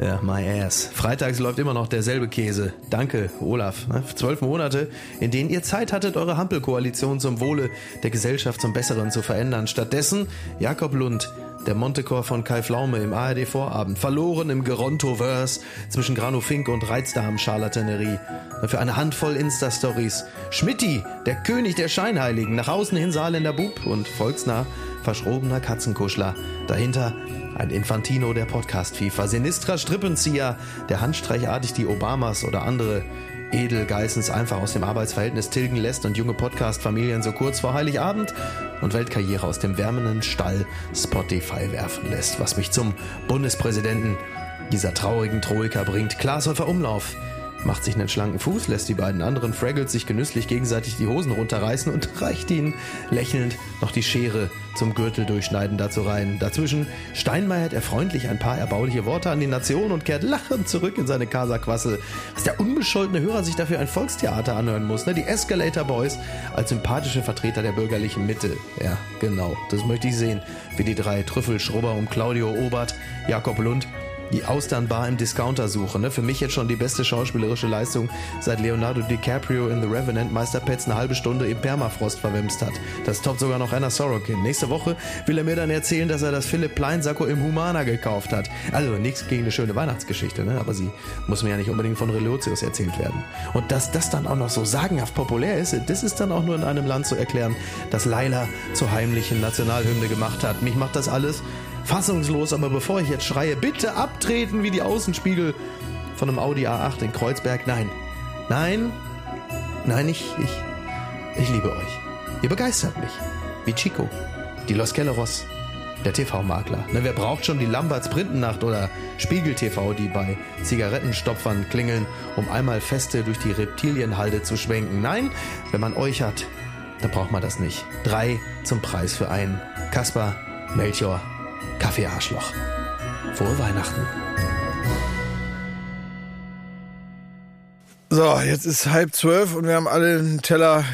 ja, my ass. Freitags läuft immer noch derselbe Käse. Danke, Olaf. ne? Zwölf Monate, in denen ihr Zeit hattet, eure Hampelkoalition zum Wohle der Gesellschaft zum Besseren zu verändern. Stattdessen Jakob Lund, der Montecore von Kai Pflaume im ARD-Vorabend. Verloren im Gerontoverse zwischen Grano Fink und Reizdarm-Charlatanerie. Für eine Handvoll Insta-Stories. Schmitti, der König der Scheinheiligen. Nach außen hin Saarländer Bub und volksnah verschrobener Katzenkuschler. Dahinter ein Infantino der Podcast-FIFA. Sinistra Strippenzieher, der handstreichartig die Obamas oder andere Edelgeissens einfach aus dem Arbeitsverhältnis tilgen lässt und junge Podcast-Familien so kurz vor Heiligabend und Weltkarriere aus dem wärmenden Stall Spotify werfen lässt, was mich zum Bundespräsidenten dieser traurigen Troika bringt. Glashäufer Umlauf macht sich einen schlanken Fuß, lässt die beiden anderen Fraggles sich genüsslich gegenseitig die Hosen runterreißen und reicht ihnen lächelnd noch die Schere zum Gürtel durchschneiden dazu rein. Dazwischen steinmeiert er freundlich ein paar erbauliche Worte an die Nation und kehrt lachend zurück in seine Casa-Quassel. Was der unbescholtene Hörer sich dafür ein Volkstheater anhören muss, ne? Die Escalator Boys als sympathische Vertreter der bürgerlichen Mitte. Ja, genau, das möchte ich sehen. Wie die drei Trüffelschrubber um Claudio Obert, Jakob Lund die Austernbar im Discounter suchen. Ne? Für mich jetzt schon die beste schauspielerische Leistung, seit Leonardo DiCaprio in The Revenant Meister Pets eine halbe Stunde im Permafrost verwemst hat. Das toppt sogar noch Anna Sorokin. Nächste Woche will er mir dann erzählen, dass er das Philipp Plein Sakko im Humana gekauft hat. Also nichts gegen eine schöne Weihnachtsgeschichte, ne? aber sie muss mir ja nicht unbedingt von Relotius erzählt werden. Und dass das dann auch noch so sagenhaft populär ist, das ist dann auch nur in einem Land zu erklären, das Laila zur heimlichen Nationalhymne gemacht hat. Mich macht das alles fassungslos, aber bevor ich jetzt schreie, bitte abtreten wie die Außenspiegel von einem Audi A8 in Kreuzberg. Nein, nein, nein, ich, ich, ich liebe euch. Ihr begeistert mich. Wie Chico, die Los Kelleros, der TV-Makler. Ne, wer braucht schon die Lamberts Printennacht oder Spiegel TV, die bei Zigarettenstopfern klingeln, um einmal feste durch die Reptilienhalde zu schwenken? Nein, wenn man euch hat, dann braucht man das nicht. Drei zum Preis für einen. Kaspar, Melchior, Kaffeearschloch. Frohe Weihnachten. So, jetzt ist halb zwölf und wir haben alle einen Teller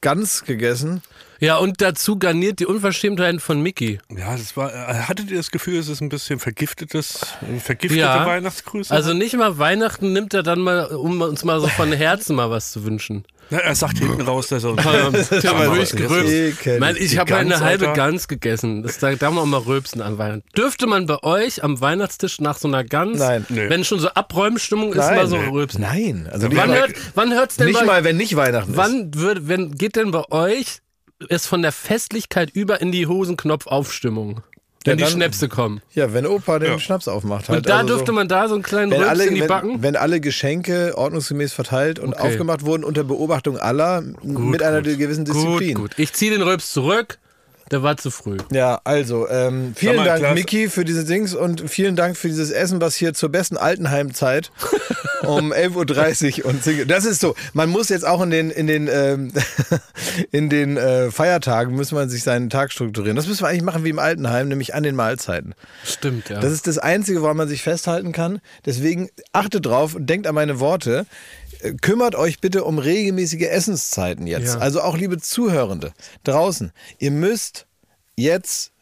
Gans gegessen. Ja, und dazu garniert die Unverschämtheiten von Mickey. Ja, das war. äh, Hattet ihr das Gefühl, es ist ein bisschen vergiftetes, vergiftete Ja. Weihnachtsgrüße? Also nicht mal Weihnachten nimmt er dann mal, um uns mal so von Herzen mal was zu wünschen. Na, er sagt hinten raus, dass er uns. Ja, ist ich habe eine Gans, halbe Alter. Gans gegessen. Das, da darf man auch mal rülpsen an Weihnachten. Dürfte man bei euch am Weihnachtstisch nach so einer Gans, Nein. Wenn schon so Abräumstimmung ist, Nein. mal so rülpsen? Nein, also nicht, Wann, mal, hört, wann hört's denn nicht bei, mal, wenn nicht Weihnachten ist. wann wird, wenn, geht denn bei euch es von der Festlichkeit über in die Hosenknopfaufstimmung? Wenn Ja, die dann- Schnäpse kommen. Ja, wenn Opa den Ja. Schnaps aufmacht. Halt, Und da also dürfte so, man da so einen kleinen Rülps alle, in die wenn, Backen? wenn alle Geschenke ordnungsgemäß verteilt und Okay. aufgemacht wurden unter Beobachtung aller mit einer gewissen Disziplin. Gut, gut. Ich ziehe den Rülps zurück. Der war zu früh. Ja, also ähm, vielen mal, Dank, Klaas- Miki, für diese Dings und vielen Dank für dieses Essen, was hier zur besten Altenheimzeit um 11.30 Uhr und Single. Das ist so. Man muss jetzt auch in den, in den, ähm, in den äh, Feiertagen muss man sich seinen Tag strukturieren. Das müssen wir eigentlich machen wie im Altenheim, nämlich an den Mahlzeiten. Stimmt, ja. Das ist das Einzige, woran man sich festhalten kann. Deswegen achtet drauf und denkt an meine Worte. Äh, Kümmert euch bitte um regelmäßige Essenszeiten jetzt. Ja. Also auch liebe Zuhörende draußen. Ihr müsst jetzt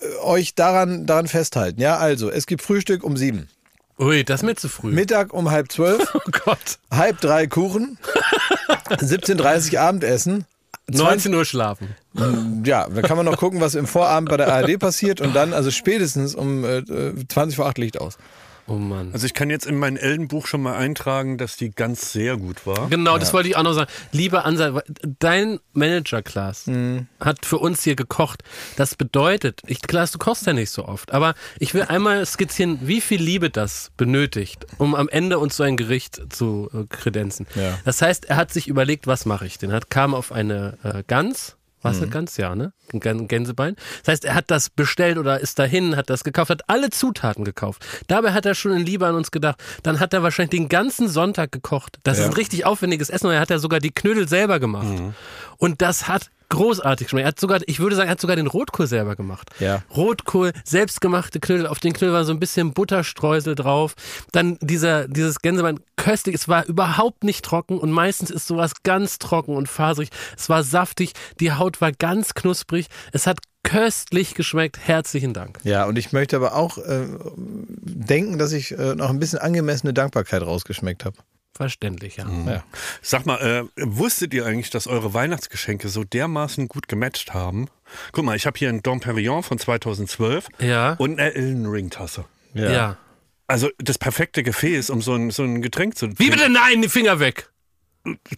äh, euch daran, daran festhalten. Ja, also es gibt Frühstück um sieben, Ui, das ist mir zu früh. Mittag um halb zwölf, oh Gott. halb drei Kuchen, 17.30 Abendessen. 19 Uhr schlafen. Ja, dann kann man noch gucken, was im Vorabend bei der ARD passiert und dann, also spätestens um äh, 20 vor 8 Licht aus. Oh Mann. Also ich kann jetzt in mein Ellenbuch schon mal eintragen, dass die ganz sehr gut war. Genau, das wollte ich auch noch sagen. Lieber Ansal, dein Manager, Klaas, Mhm. hat für uns hier gekocht. Das bedeutet, ich, Klaas, du kochst ja nicht so oft, aber ich will einmal skizzieren, wie viel Liebe das benötigt, um am Ende uns so ein Gericht zu äh, kredenzen. Ja. Das heißt, er hat sich überlegt, was mache ich denn? Er hat, kam auf eine äh, Gans, war Mhm. es eine Gans? Ja, ne? Ein Gänsebein. Das heißt, er hat das bestellt oder ist dahin, hat das gekauft, hat alle Zutaten gekauft. Dabei hat er schon in Liebe an uns gedacht. Dann hat er wahrscheinlich den ganzen Sonntag gekocht. Das ist ein richtig aufwendiges Essen und er hat ja sogar die Knödel selber gemacht. Und das hat großartig geschmeckt. Er hat sogar, ich würde sagen, er hat sogar den Rotkohl selber gemacht. Ja. Rotkohl, selbstgemachte Knödel, auf den Knödel war so ein bisschen Butterstreusel drauf. Dann dieser, dieses Gänsebein köstlich, es war überhaupt nicht trocken und meistens ist sowas ganz trocken und faserig. Es war saftig, die Haut war ganz knusprig. Es hat köstlich geschmeckt. Herzlichen Dank. Ja, und ich möchte aber auch äh, denken, dass ich äh, noch ein bisschen angemessene Dankbarkeit rausgeschmeckt habe. Verständlich, ja. Ja. Sag mal, äh, wusstet ihr eigentlich, dass eure Weihnachtsgeschenke so dermaßen gut gematcht haben? Guck mal, ich habe hier einen Dom Perignon von 2012 Ja. und eine Elden Ring Tasse. Ja. Also das perfekte Gefäß, um so ein, so ein Getränk zu Wie bitte? Nein, die Finger weg.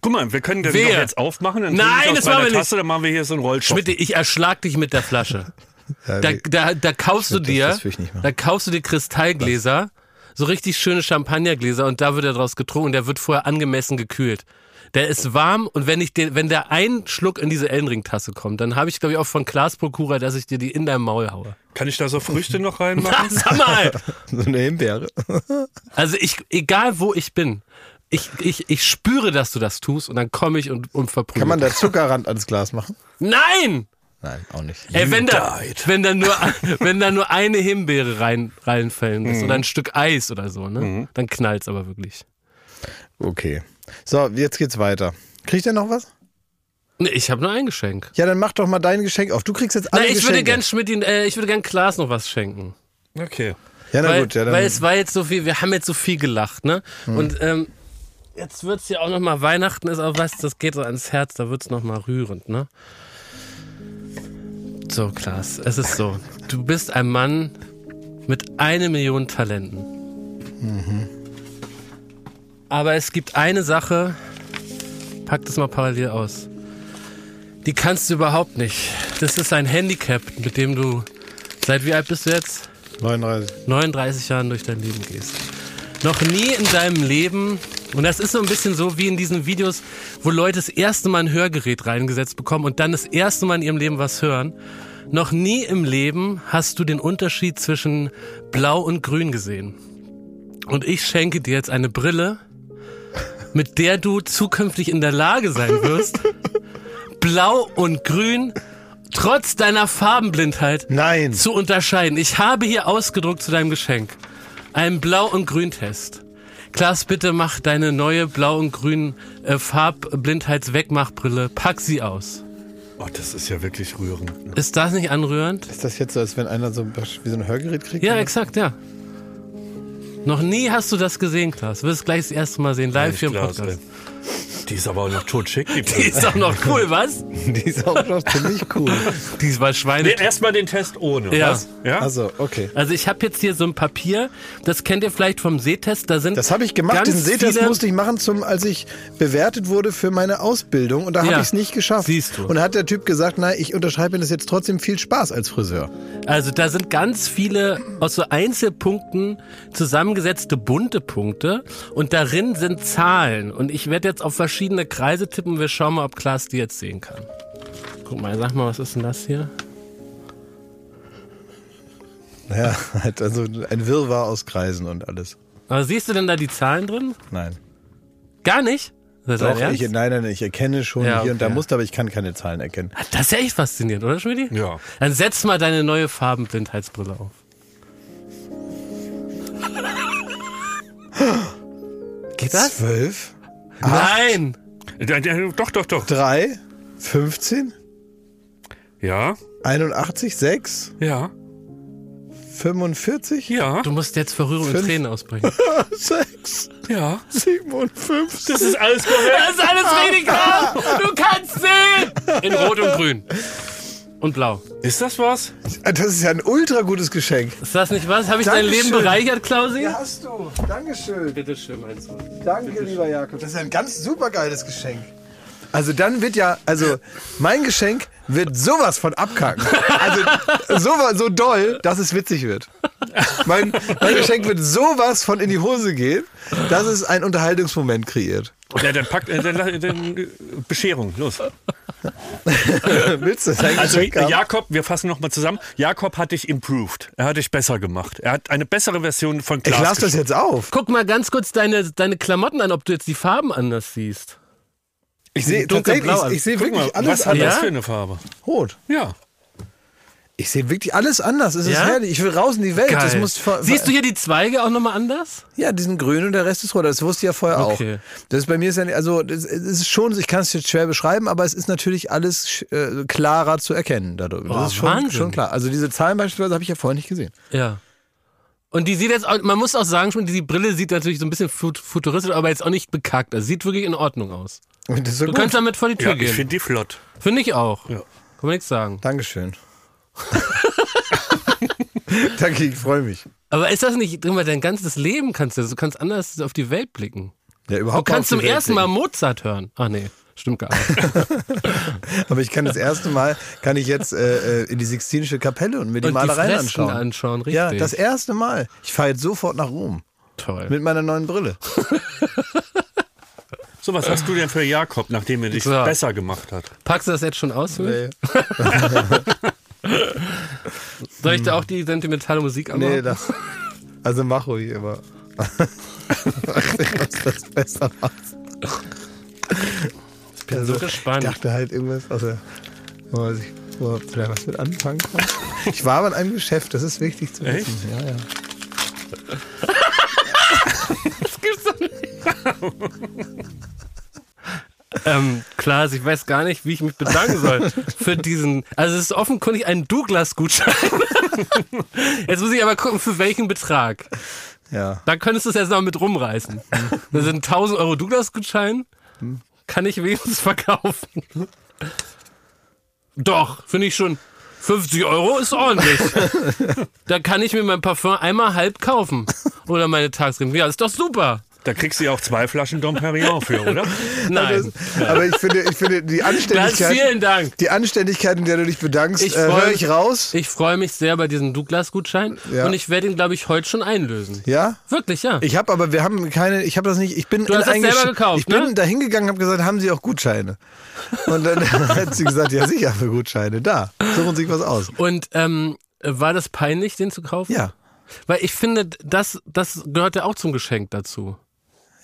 Guck mal, wir können den doch jetzt aufmachen. Dann Nein, das machen wir nicht. Tasse, dann machen wir hier so einen Rollstoff. Schmidt, ich erschlag dich mit der Flasche. Ja, Da, da, da kaufst du dir, nicht da kaufst du dir Kristallgläser, so richtig schöne Champagnergläser und da wird er draus getrunken und der wird vorher angemessen gekühlt. Der ist warm und wenn ich den, wenn der ein Schluck in diese Ellenring-Tasse kommt, dann habe ich glaube ich auch von Klaas Prokura, dass ich dir die in dein Maul haue. Kann ich da so Früchte noch reinmachen? Sag mal! so eine Himbeere. Also ich, egal wo ich bin, ich, ich, ich spüre, dass du das tust und dann komme ich und, und verprügel. Kann man da Zuckerrand ans Glas machen? Nein! Nein, auch nicht. Ey, wenn da, wenn da nur, wenn da nur eine Himbeere rein, reinfällen ist oder ein Stück Eis oder so, ne? Dann knallt's aber wirklich. Okay. So, jetzt geht's weiter. Kriegt er noch was? Nee, ich habe nur ein Geschenk. Ja, dann mach doch mal dein Geschenk auf. Du kriegst jetzt alle Na, ich würde Geschenke. gern Schmidt, äh, ich würde gern Klaas noch was schenken. Okay. ja, na weil, gut, ja, dann. weil es war jetzt so viel, wir haben jetzt so viel gelacht, ne? Und ähm, jetzt wird's ja auch noch mal Weihnachten ist, aber was, das geht so ans Herz, da wird's noch mal rührend, ne? So, Klaas, es ist so. Du bist ein Mann mit eine Million Talenten. Aber es gibt eine Sache, pack das mal parallel aus. Die kannst du überhaupt nicht. Das ist ein Handicap, mit dem du. Seit wie alt bist du jetzt? 39. 39 Jahren durch dein Leben gehst. Noch nie in deinem Leben, und das ist so ein bisschen so wie in diesen Videos, wo Leute das erste Mal ein Hörgerät reingesetzt bekommen und dann das erste Mal in ihrem Leben was hören. Noch nie im Leben hast du den Unterschied zwischen Blau und Grün gesehen. Und ich schenke dir jetzt eine Brille, mit der du zukünftig in der Lage sein wirst, Blau und Grün trotz deiner Farbenblindheit Nein. zu unterscheiden. Ich habe hier ausgedruckt zu deinem Geschenk einen Blau- und Grüntest. Klaas, bitte mach deine neue Blau- und Grün äh, Farbblindheitswegmachbrille. Pack sie aus. Oh, das ist ja wirklich rührend. Ist das nicht anrührend? Ist das jetzt so, als wenn einer so wie so ein Hörgerät kriegt? Ja, exakt, ja. Noch nie hast du das gesehen, Klaas. Du wirst gleich das erste Mal sehen, live hier im Podcast. ey. Die ist aber auch noch totschick, die Die ist doch noch cool, was? Die ist auch noch ziemlich cool. Die war Schweine. Nee, erstmal den Test ohne. Ja. Was? ja? Also, okay. Also ich habe jetzt hier so ein Papier, das kennt ihr vielleicht vom Sehtest, da sind Das habe ich gemacht. Den Sehtest musste ich machen, zum, als ich bewertet wurde für meine Ausbildung. Und da habe Ja. ich es nicht geschafft. Siehst du. Und da hat der Typ gesagt, nein, ich unterschreibe Ihnen das jetzt trotzdem viel Spaß als Friseur. Also da sind ganz viele aus so Einzelpunkten zusammengesetzte bunte Punkte und darin sind Zahlen. Und ich werde jetzt auf verschiedene Kreise tippen. Wir schauen mal, ob Klaas die jetzt sehen kann. Guck mal, sag mal, was ist denn das hier? Naja, halt also ein Wirrwarr aus Kreisen und alles. Also siehst du denn da die Zahlen drin? Nein. Gar nicht? Das Doch, ich, nein, nein, ich erkenne schon Ja, hier und da okay. Muster, aber ich kann keine Zahlen erkennen. Das ist ja echt faszinierend, oder Schmidi? Ja. Dann setz mal deine neue Farbenblindheitsbrille auf. Geht das? Zwölf, Nein! Doch, doch, doch. drei, 15, Ja, 81, 6, ja, 45, ja, Du musst jetzt vor Rührung und. Tränen ausbrechen. 6, ja. 57. Das ist alles korrekt. Das ist alles richtig klar! Du kannst sehen! In Rot und Grün. Und Blau. Ist das was? Das ist ja ein ultra gutes Geschenk. Ist das nicht was? Habe ich dein Dankeschön. Leben bereichert, Klausi? Ja, hast du. Dankeschön. Bitte schön, mein Sohn. Danke, lieber Jakob. Das ist ein ganz super geiles Geschenk. Also dann wird ja, also mein Geschenk wird sowas von abkacken. Also so, so doll, dass es witzig wird. Mein, mein Geschenk wird sowas von in die Hose gehen, dass es einen Unterhaltungsmoment kreiert. Ja, dann packt äh, dann, dann, dann, äh, Bescherung, los. Willst du dein Also Geschenk haben? Jakob, wir fassen nochmal zusammen. Jakob hat dich improved. Er hat dich besser gemacht. Er hat eine bessere Version von Ich Klaas lasse das jetzt auf. Guck mal ganz kurz deine, deine Klamotten an, ob du jetzt die Farben anders siehst. Ich sehe Dunkelblau tatsächlich, ich, ich sehe wirklich mal, alles was hat anders. das Ja? für eine Farbe? Rot. Ja. Ich sehe wirklich alles anders. Es ist Ja? herrlich. Ich will raus in die Welt. Das muss Siehst du hier die Zweige auch nochmal anders? Ja, die sind grün und der Rest ist rot. Das wusste ich ja vorher Okay. auch. Das ist bei mir ist ja nicht, also das es ist schon, ich kann es jetzt schwer beschreiben, aber es ist natürlich alles äh, klarer zu erkennen dadurch. Das Oh, ist schon, Wahnsinn. schon klar. Also diese Zahlen beispielsweise habe ich ja vorher nicht gesehen. Ja. Und die sieht jetzt, auch, man muss auch sagen, schon, die Brille sieht natürlich so ein bisschen fut- futuristisch, aber jetzt auch nicht bekackt. Also sieht wirklich in Ordnung aus. Das ist Du gut. kannst damit vor die Tür Ja, ich gehen. finde die flott. Finde ich auch. Ja. Kann man nichts sagen. Dankeschön. Danke, ich freue mich. Aber ist das nicht immer dein ganzes Leben kannst du, du kannst anders auf die Welt blicken. Ja, Du überhaupt kannst mal zum die Welt ersten Mal. Mozart hören. Ach nee, stimmt gar nicht. Aber ich kann das erste Mal, kann ich jetzt äh, äh, in die Sixtinische Kapelle und mir die Und die Malereien Fresken anschauen. anschauen, richtig. Ja, das erste Mal. Ich fahre jetzt sofort nach Rom Toll. mit meiner neuen Brille. So, was hast du denn für Jakob, nachdem er dich So. besser gemacht hat? Packst du das jetzt schon aus für mich? Nee, Soll ich da auch die sentimentale Musik anmachen? nee das, also mach ruhig, aber was das besser macht. ich bin so gespannt. Ich dachte halt irgendwas, also, wo man sich- wo man vielleicht was mit anfangen kann. Ich war aber in einem Geschäft, das ist wichtig zu wissen. Echt? Ja, ja. Das gibt's doch nicht. Ähm, Klaas, ich weiß gar nicht, wie ich mich bedanken soll für diesen. Also es ist offenkundig ein Douglas-Gutschein. Jetzt muss ich aber gucken, für welchen Betrag. ja. Da könntest du es jetzt noch mit rumreißen. Das sind 1000 Euro Douglas-Gutschein. Kann ich wenigstens verkaufen. Doch, finde ich schon. 50 Euro ist ordentlich. da kann ich mir mein Parfum einmal halb kaufen. Oder meine Tagscreme. Ja, ist doch super. Da kriegst du ja auch zwei Flaschen Dom Perignon für, oder? Nein. Aber ich finde, ich finde die Ganz Anständigkeit, vielen Dank. die Anständigkeit, in der du dich bedankst, Ich äh, höre mich- ich raus. Ich freue mich sehr bei diesem Douglas-Gutschein Ja. und ich werde ihn, glaube ich, heute schon einlösen. ja? Wirklich, ja. Ich habe aber, wir haben keine, ich habe das nicht, ich bin Du hast in das selber gekauft, Ich bin ne? da hingegangen, habe gesagt, haben Sie auch Gutscheine? Und dann hat sie gesagt, ja sicher für Gutscheine, da, suchen Sie sich was aus. Und ähm, war das peinlich, den zu kaufen? Ja, Weil ich finde, das, das gehört ja auch zum Geschenk dazu.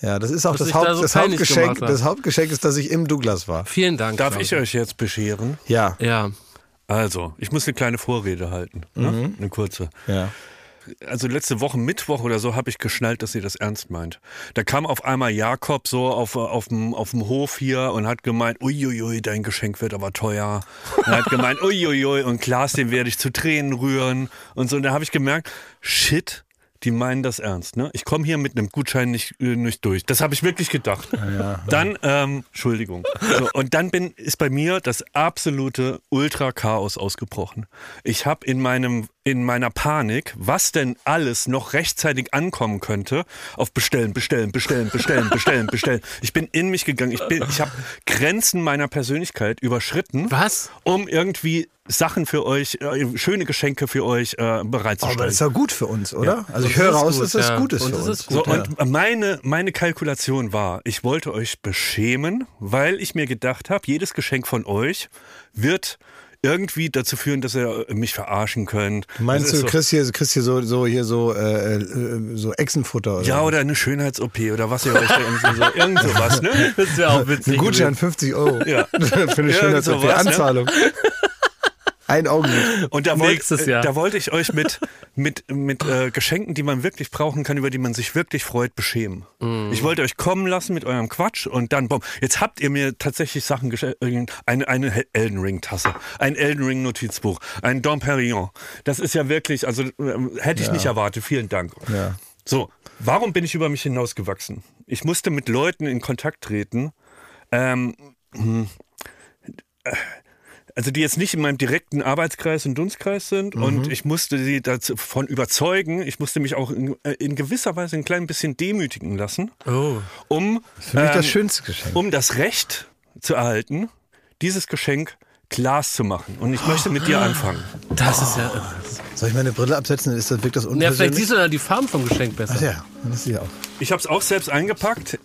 Ja, das ist auch das, Haupt, da so das Hauptgeschenk. Das Hauptgeschenk ist, dass ich im Douglas war. Vielen Dank. Darf Klaus. ich euch jetzt bescheren? Ja, Ja. Also, ich muss eine kleine Vorrede halten. Ne? Eine kurze. ja. also letzte Woche Mittwoch oder so habe ich geschnallt, dass sie das ernst meint. Da kam auf einmal Jakob so auf, auf, dem, auf dem Hof hier und hat gemeint, uiuiui, dein Geschenk wird aber teuer. Und hat gemeint, uiuiui, und Klaas, den werde ich zu Tränen rühren und so. Und da habe ich gemerkt, shit, die meinen das ernst. Ne? Ich komme hier mit einem Gutschein nicht, äh, nicht durch. Das habe ich wirklich gedacht. Dann, ähm, Entschuldigung. So, und dann bin, ist bei mir das absolute Ultra-Chaos ausgebrochen. Ich habe in meinem in meiner Panik, was denn alles noch rechtzeitig ankommen könnte, auf bestellen, bestellen, bestellen, bestellen, bestellen, bestellen. Ich bin in mich gegangen. Ich bin, ich habe Grenzen meiner Persönlichkeit überschritten, Was? um irgendwie Sachen für euch, äh, schöne Geschenke für euch äh, Aber bereitzustellen. das ist ja gut für uns, oder? Also ich höre raus, gut, dass das ja. gut ist Und für uns. ist gut, So, ja. und meine, meine Kalkulation war, ich wollte euch beschämen, weil ich mir gedacht habe, jedes Geschenk von euch wird irgendwie dazu führen, dass ihr mich verarschen könnt. Meinst du, ist so, kriegst hier, kriegst hier so, so hier so, äh, äh, so Echsenfutter oder? ja, oder eine Schönheits-OP oder was ihr euch da so, irgend sowas, ne? Das wäre auch witzig. Ein Gutschein 50 Euro. Ja. Für eine Irgend schöne sowas, ne? Ein Augenblick. Und da, wollt, Nächstes äh, Jahr. da wollte ich euch mit, mit, mit äh, Geschenken, die man wirklich brauchen kann, über die man sich wirklich freut, beschämen. Mhm. Ich wollte euch kommen lassen mit eurem Quatsch und dann, boom, jetzt habt ihr mir tatsächlich Sachen geschenkt. Eine, eine Elden Ring-Tasse, ein Elden Ring-Notizbuch, ein Dom Perignon. Das ist ja wirklich, also ähm, hätte ich nicht erwartet. Vielen Dank. Ja. So, warum bin ich über mich hinausgewachsen? Ich musste mit Leuten in Kontakt treten, ähm, hm, äh, also die jetzt nicht in meinem direkten Arbeitskreis und Dunstkreis sind Mhm. und ich musste sie davon überzeugen, ich musste mich auch in, äh, in gewisser Weise ein klein bisschen demütigen lassen, Oh. um, Für mich das ähm, schönste Geschenk. um das Recht zu erhalten, dieses Geschenk Glas zu machen. Und ich möchte mit dir anfangen. Das ist ja irre. Soll ich meine Brille absetzen? Ist das, wirkt das Ja, vielleicht siehst du dann die Farben vom Geschenk besser. Ach ja, das ist ja auch. Ich habe es auch selbst eingepackt.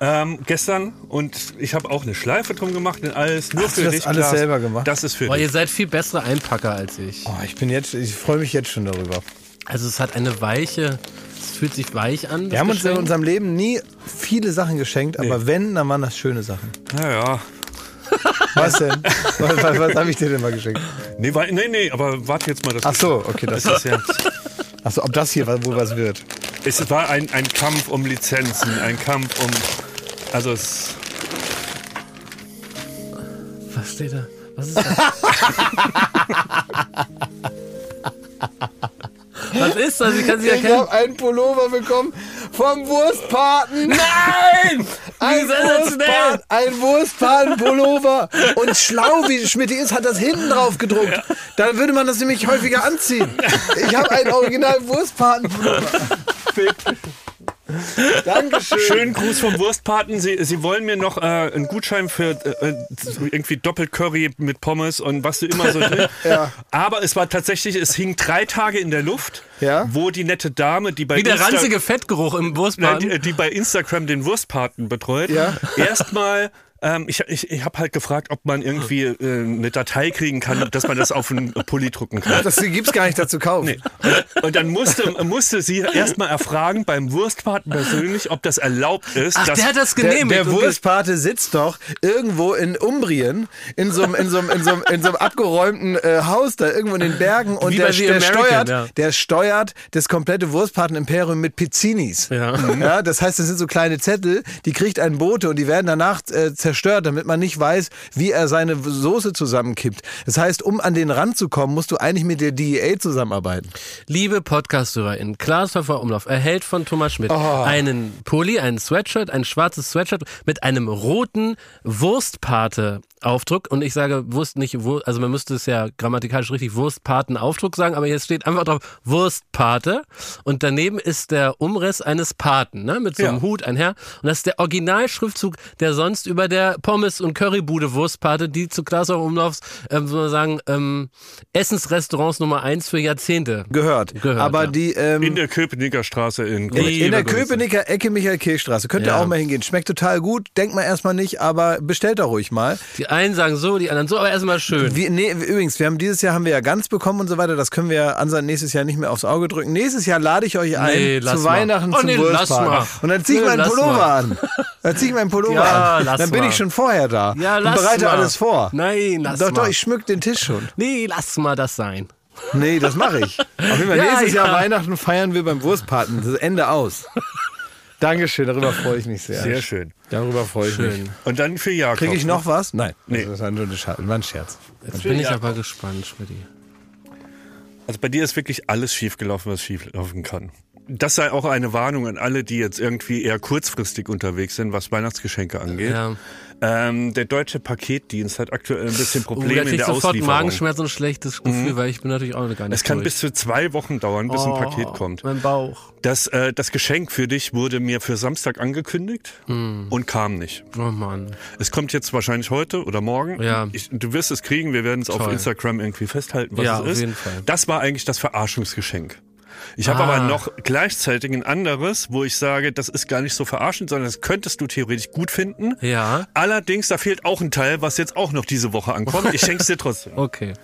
Ähm, gestern und ich habe auch eine Schleife drum gemacht und alles nur Hast für du das dich. alles Klaas. selber gemacht? Das ist für Boah, ihr dich. seid viel bessere Einpacker als ich. Oh, ich bin jetzt, ich freue mich jetzt schon darüber. Also es hat eine weiche, es fühlt sich weich an. das Wir haben uns in Geschenk. unserem Leben nie viele Sachen geschenkt, aber wenn, dann waren das schöne Sachen. Naja. Was denn? was was, was habe ich dir denn mal geschenkt? Nee, wa- nee, nee, aber warte jetzt mal. Das Ach so, okay, das Das ist ja, Achso, ob das hier wohl was wird. es war ein, ein Kampf um Lizenzen, ein Kampf um. Also es. Was steht da? Was ist das? Was ist das? Ich kann sie Ich erkennen. habe einen Pullover bekommen vom Wurstpaten. Nein! Ein! Wurstpaten, ein Wurstpaten-Pullover. Und schlau wie Schmidt ist, hat das hinten drauf gedruckt. Dann würde man das nämlich häufiger anziehen. Ich habe einen original Wurstpaten-Pullover. Dankeschön. Schönen Gruß vom Wurstpaten. Sie, Sie wollen mir noch äh, einen Gutschein für äh, irgendwie doppelt Curry mit Pommes und was du immer so drin. Ja. Aber es war tatsächlich, es hing drei Tage in der Luft, Ja. wo die nette Dame, die bei Wie der Insta- ranzige Fettgeruch im Nein, Wurstbahn. die, die bei Instagram den Wurstpaten betreut, Ja. erstmal. Ähm, ich ich, ich habe halt gefragt, ob man irgendwie äh, eine Datei kriegen kann, dass man das auf einen Pulli drucken kann. Das gibt's gar nicht dazu kaufen. Nee. Und, und dann musste, musste sie erstmal erfragen beim Wurstpaten persönlich, ob das erlaubt ist. Ach, dass, der hat das Der, genehmigt. der ge- Wurstpate sitzt doch irgendwo in Umbrien, in so einem, in so einem, in so einem, in so einem abgeräumten äh, Haus da irgendwo in den Bergen und der, der American, steuert, ja. der steuert das komplette Wurstpaten-Imperium mit Pizzinis. Ja. Ja, das heißt, das sind so kleine Zettel, die kriegt ein Bote und die werden danach äh, zerstört, damit man nicht weiß, wie er seine Soße zusammenkippt. Das heißt, um an den Rand zu kommen, musst du eigentlich mit der DEA zusammenarbeiten. Liebe Podcast-HörerInnen, Klaas Umlauf erhält von Thomas Schmidt einen Pulli, einen Sweatshirt, ein schwarzes Sweatshirt mit einem roten Aufdruck und ich sage Wurst nicht Wurst, also man müsste es ja grammatikalisch richtig Wurstpatenaufdruck sagen, aber jetzt steht einfach drauf Wurstpate und daneben ist der Umriss eines Paten, ne, mit so einem Ja. Hut, ein Herr und das ist der Originalschriftzug, der sonst über der Pommes- und Currybude Wurstpate, die zu Klaas Umlaufs, ähm, soll man sagen, ähm, Essensrestaurants Nummer eins für Jahrzehnte Gehört. Gehört, Aber ja. die ähm, In der Köpenicker Straße in in, in der. Köpenicker Ecke Michael-Kehl-Straße. Könnt ihr Ja. auch mal hingehen. Schmeckt total gut. Denkt man erstmal nicht, aber bestellt da ruhig mal. Die einen sagen so, die anderen so, aber erstmal schön. Wir, nee, übrigens, wir haben dieses Jahr haben wir ja ganz bekommen und so weiter. Das können wir Ansan nächstes Jahr nicht mehr aufs Auge drücken. Nächstes Jahr lade ich euch ein Nee, zu. Weihnachten Oh, zum nee, lass mal. Und dann zieh ich Nee, meinen Pullover mal. an. Dann zieh ich meinen Pullover Ja, an. Dann bin mal. ich schon vorher da Ja, und lass bereite mal. alles vor. Nein, lass Doch, mal. doch, ich schmück den Tisch schon. Nee, lass mal das sein. Nee, das mache ich. Auf jeden Fall, Ja, nächstes ja. Jahr Weihnachten feiern wir beim Wurstpaten. Das ist Ende aus. Dankeschön, darüber freue ich mich sehr. Sehr schön. Darüber freue ich mich. Schön. Und dann für Jakob. Kriege ich noch was? Nein. Nee. Das war nur ein Scherz. War ein Scherz. Jetzt bin ich aber gespannt, Schmidt. Also bei dir ist wirklich alles schiefgelaufen, was schieflaufen kann. Das sei auch eine Warnung an alle, die jetzt irgendwie eher kurzfristig unterwegs sind, was Weihnachtsgeschenke angeht. Ja. Ähm, der deutsche Paketdienst hat aktuell ein bisschen Oh, Probleme da in der sofort Auslieferung. Magenschmerz und ein schlechtes Gefühl, weil ich bin natürlich auch gar nicht Es kann durch. bis zu zwei Wochen dauern, bis ein Oh, Paket kommt. Mein Bauch. Das, äh, das Geschenk für dich wurde mir für Samstag angekündigt und kam nicht. Oh Mann. Es kommt jetzt wahrscheinlich heute oder morgen. Ja. Ich, du wirst es kriegen, wir werden es auf. Instagram irgendwie festhalten, was Ja, es auf ist. jeden Fall. Das war eigentlich das Verarschungsgeschenk. Ich habe Ah. aber noch gleichzeitig ein anderes, wo ich sage, das ist gar nicht so verarschend, sondern das könntest du theoretisch gut finden. Ja. Allerdings, da fehlt auch ein Teil, was jetzt auch noch diese Woche ankommt. Ich schenk's dir trotzdem. Okay.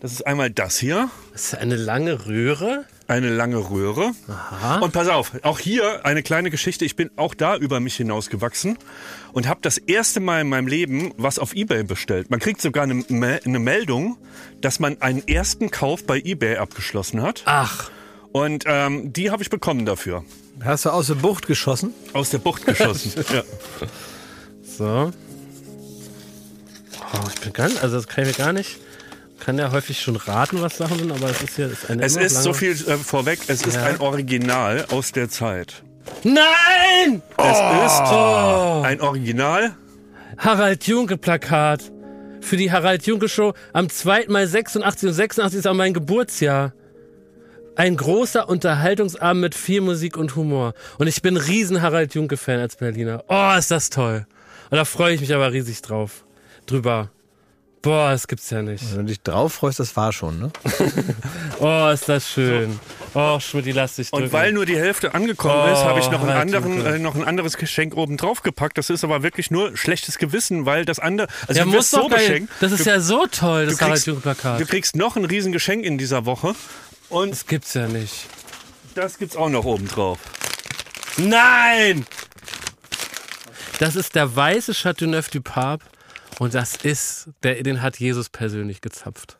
Das ist einmal das hier, Das ist eine lange Röhre. Eine lange Röhre. Aha. Und pass auf, auch hier eine kleine Geschichte. Ich bin auch da über mich hinausgewachsen und habe das erste Mal in meinem Leben was auf eBay bestellt. Man kriegt sogar eine, eine Meldung, dass man einen ersten Kauf bei eBay abgeschlossen hat. Ach. Und ähm, die habe ich bekommen dafür. Hast du aus der Bucht geschossen? Aus der Bucht geschossen. ja. So. Oh, ich bin ganz, also das kann ich mir gar nicht. Kann ja häufig schon raten, was Sachen sind, aber es ist hier ist eine Es ist lange- so viel äh, vorweg, es ist Ja. ein Original aus der Zeit. Nein! Es ist Oh. ein Original. Harald Junke Plakat. Für die Harald Junke Show am 2. Mai 86 und 86 ist auch mein Geburtsjahr. Ein großer Unterhaltungsabend mit viel Musik und Humor. Und ich bin riesen Harald Junke Fan als Berliner. Oh, ist das toll. Und da freue ich mich aber riesig drauf. Drüber. Boah, das gibt's ja nicht. Wenn du dich drauf freust, das war schon, ne? Oh, ist das schön. Oh, Schmidt, lass dich drücken. Und weil nur die Hälfte angekommen ist, Oh, habe ich noch, einen Harald anderen, Junke. äh, noch ein anderes Geschenk oben drauf gepackt. Das ist aber wirklich nur schlechtes Gewissen, weil das andere. Also ja, du muss wirst so beschenkt. Das ist du, ja so toll, das du Harald kriegst, Junke Plakat. du kriegst noch ein Riesengeschenk in dieser Woche. Und Das gibt's ja nicht. das gibt's auch noch oben drauf. Nein! Das ist der weiße Chateauneuf du Pape und das ist, der, den hat Jesus persönlich gezapft.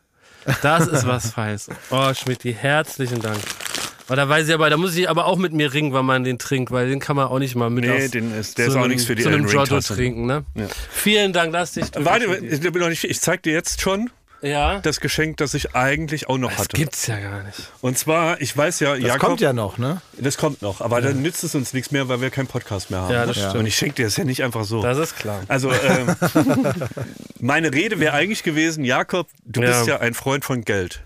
Das ist was Feins. Oh, Schmidt, herzlichen Dank. Aber da weiß ich aber, da muss ich aber auch mit mir ringen, weil man den trinkt, weil den kann man auch nicht mal mit Nee, den ist- der ist auch einem- nichts für die zu einem Giotto trinken, ne? Ja. Vielen Dank, lass dich. Warte, ich, bin noch nicht, ich zeig dir jetzt schon Ja? das Geschenk, das ich eigentlich auch noch Das hatte. gibt's ja gar nicht. Und zwar, ich weiß ja, Das Jakob, kommt ja noch, ne? das kommt noch, aber dann nützt es uns nichts mehr, weil wir keinen Podcast mehr haben. Ja, das ne? stimmt. Und ich schenke dir das ja nicht einfach so. Das ist klar. Also ähm, meine Rede wäre eigentlich gewesen, Jakob, du Ja. bist ja ein Freund von Geld.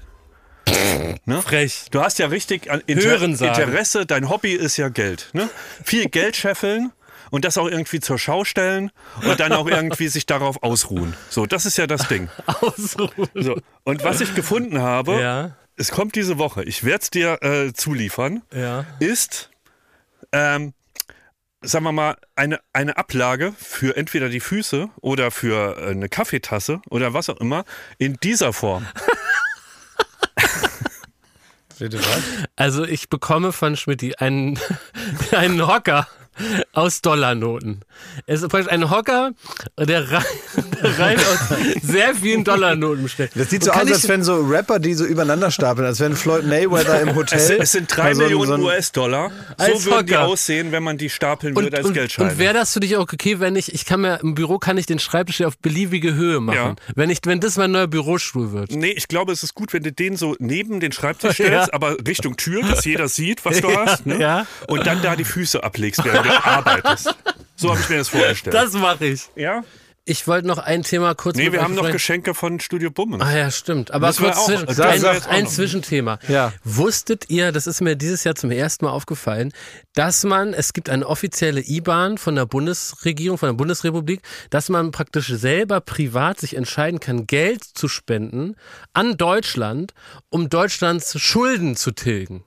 Frech. Du hast ja richtig an Inter Hören sagen. Interesse, dein Hobby ist ja Geld. Ne? Viel Geld scheffeln und das auch irgendwie zur Schau stellen und dann auch irgendwie sich darauf ausruhen. So, das ist ja das Ding. Ausruhen. So. Und was ich gefunden habe, Ja. es kommt diese Woche, ich werde es dir äh, zuliefern, Ja. ist, ähm, sagen wir mal, eine, eine Ablage für entweder die Füße oder für äh, eine Kaffeetasse oder was auch immer in dieser Form. Bitte was? Also ich bekomme von Schmidt einen, einen Hocker aus Dollarnoten. Es ist praktisch ein Hocker, der rein, der rein aus sehr vielen Dollarnoten besteht. Das sieht so aus, als wenn so Rapper, die so übereinander stapeln, als wenn Floyd Mayweather im Hotel. Es, sind- es sind drei so Millionen so US-Dollar. So würden die Hocker. aussehen, wenn man die stapeln und, würde als und, Geldscheine. und wäre das für dich auch okay, wenn ich, ich kann mir, im Büro kann ich den Schreibtisch ja auf beliebige Höhe machen. Ja. Wenn ich, wenn das mein neuer Bürostuhl wird. Nee, ich glaube, es ist gut, wenn du den so neben den Schreibtisch stellst, Ja. aber Richtung Tür, dass jeder sieht, was du Ja, hast. Ne? ja. Und dann da die Füße ablegst, während du arbeitest. So habe ich mir das vorgestellt. Das mache ich. ja? Ich wollte noch ein Thema kurz Nee, mit wir euch haben noch. Geschenke von Studio Bummens. Ah ja, stimmt. Aber Müssen kurz auch- zwischen, das ein, ein. Zwischenthema. Ja. Wusstet ihr, das ist mir dieses Jahr zum ersten Mal aufgefallen, dass man, es gibt eine offizielle IBAN von der Bundesregierung, von der Bundesrepublik, dass man praktisch selber privat sich entscheiden kann, Geld zu spenden an Deutschland, um Deutschlands Schulden zu tilgen.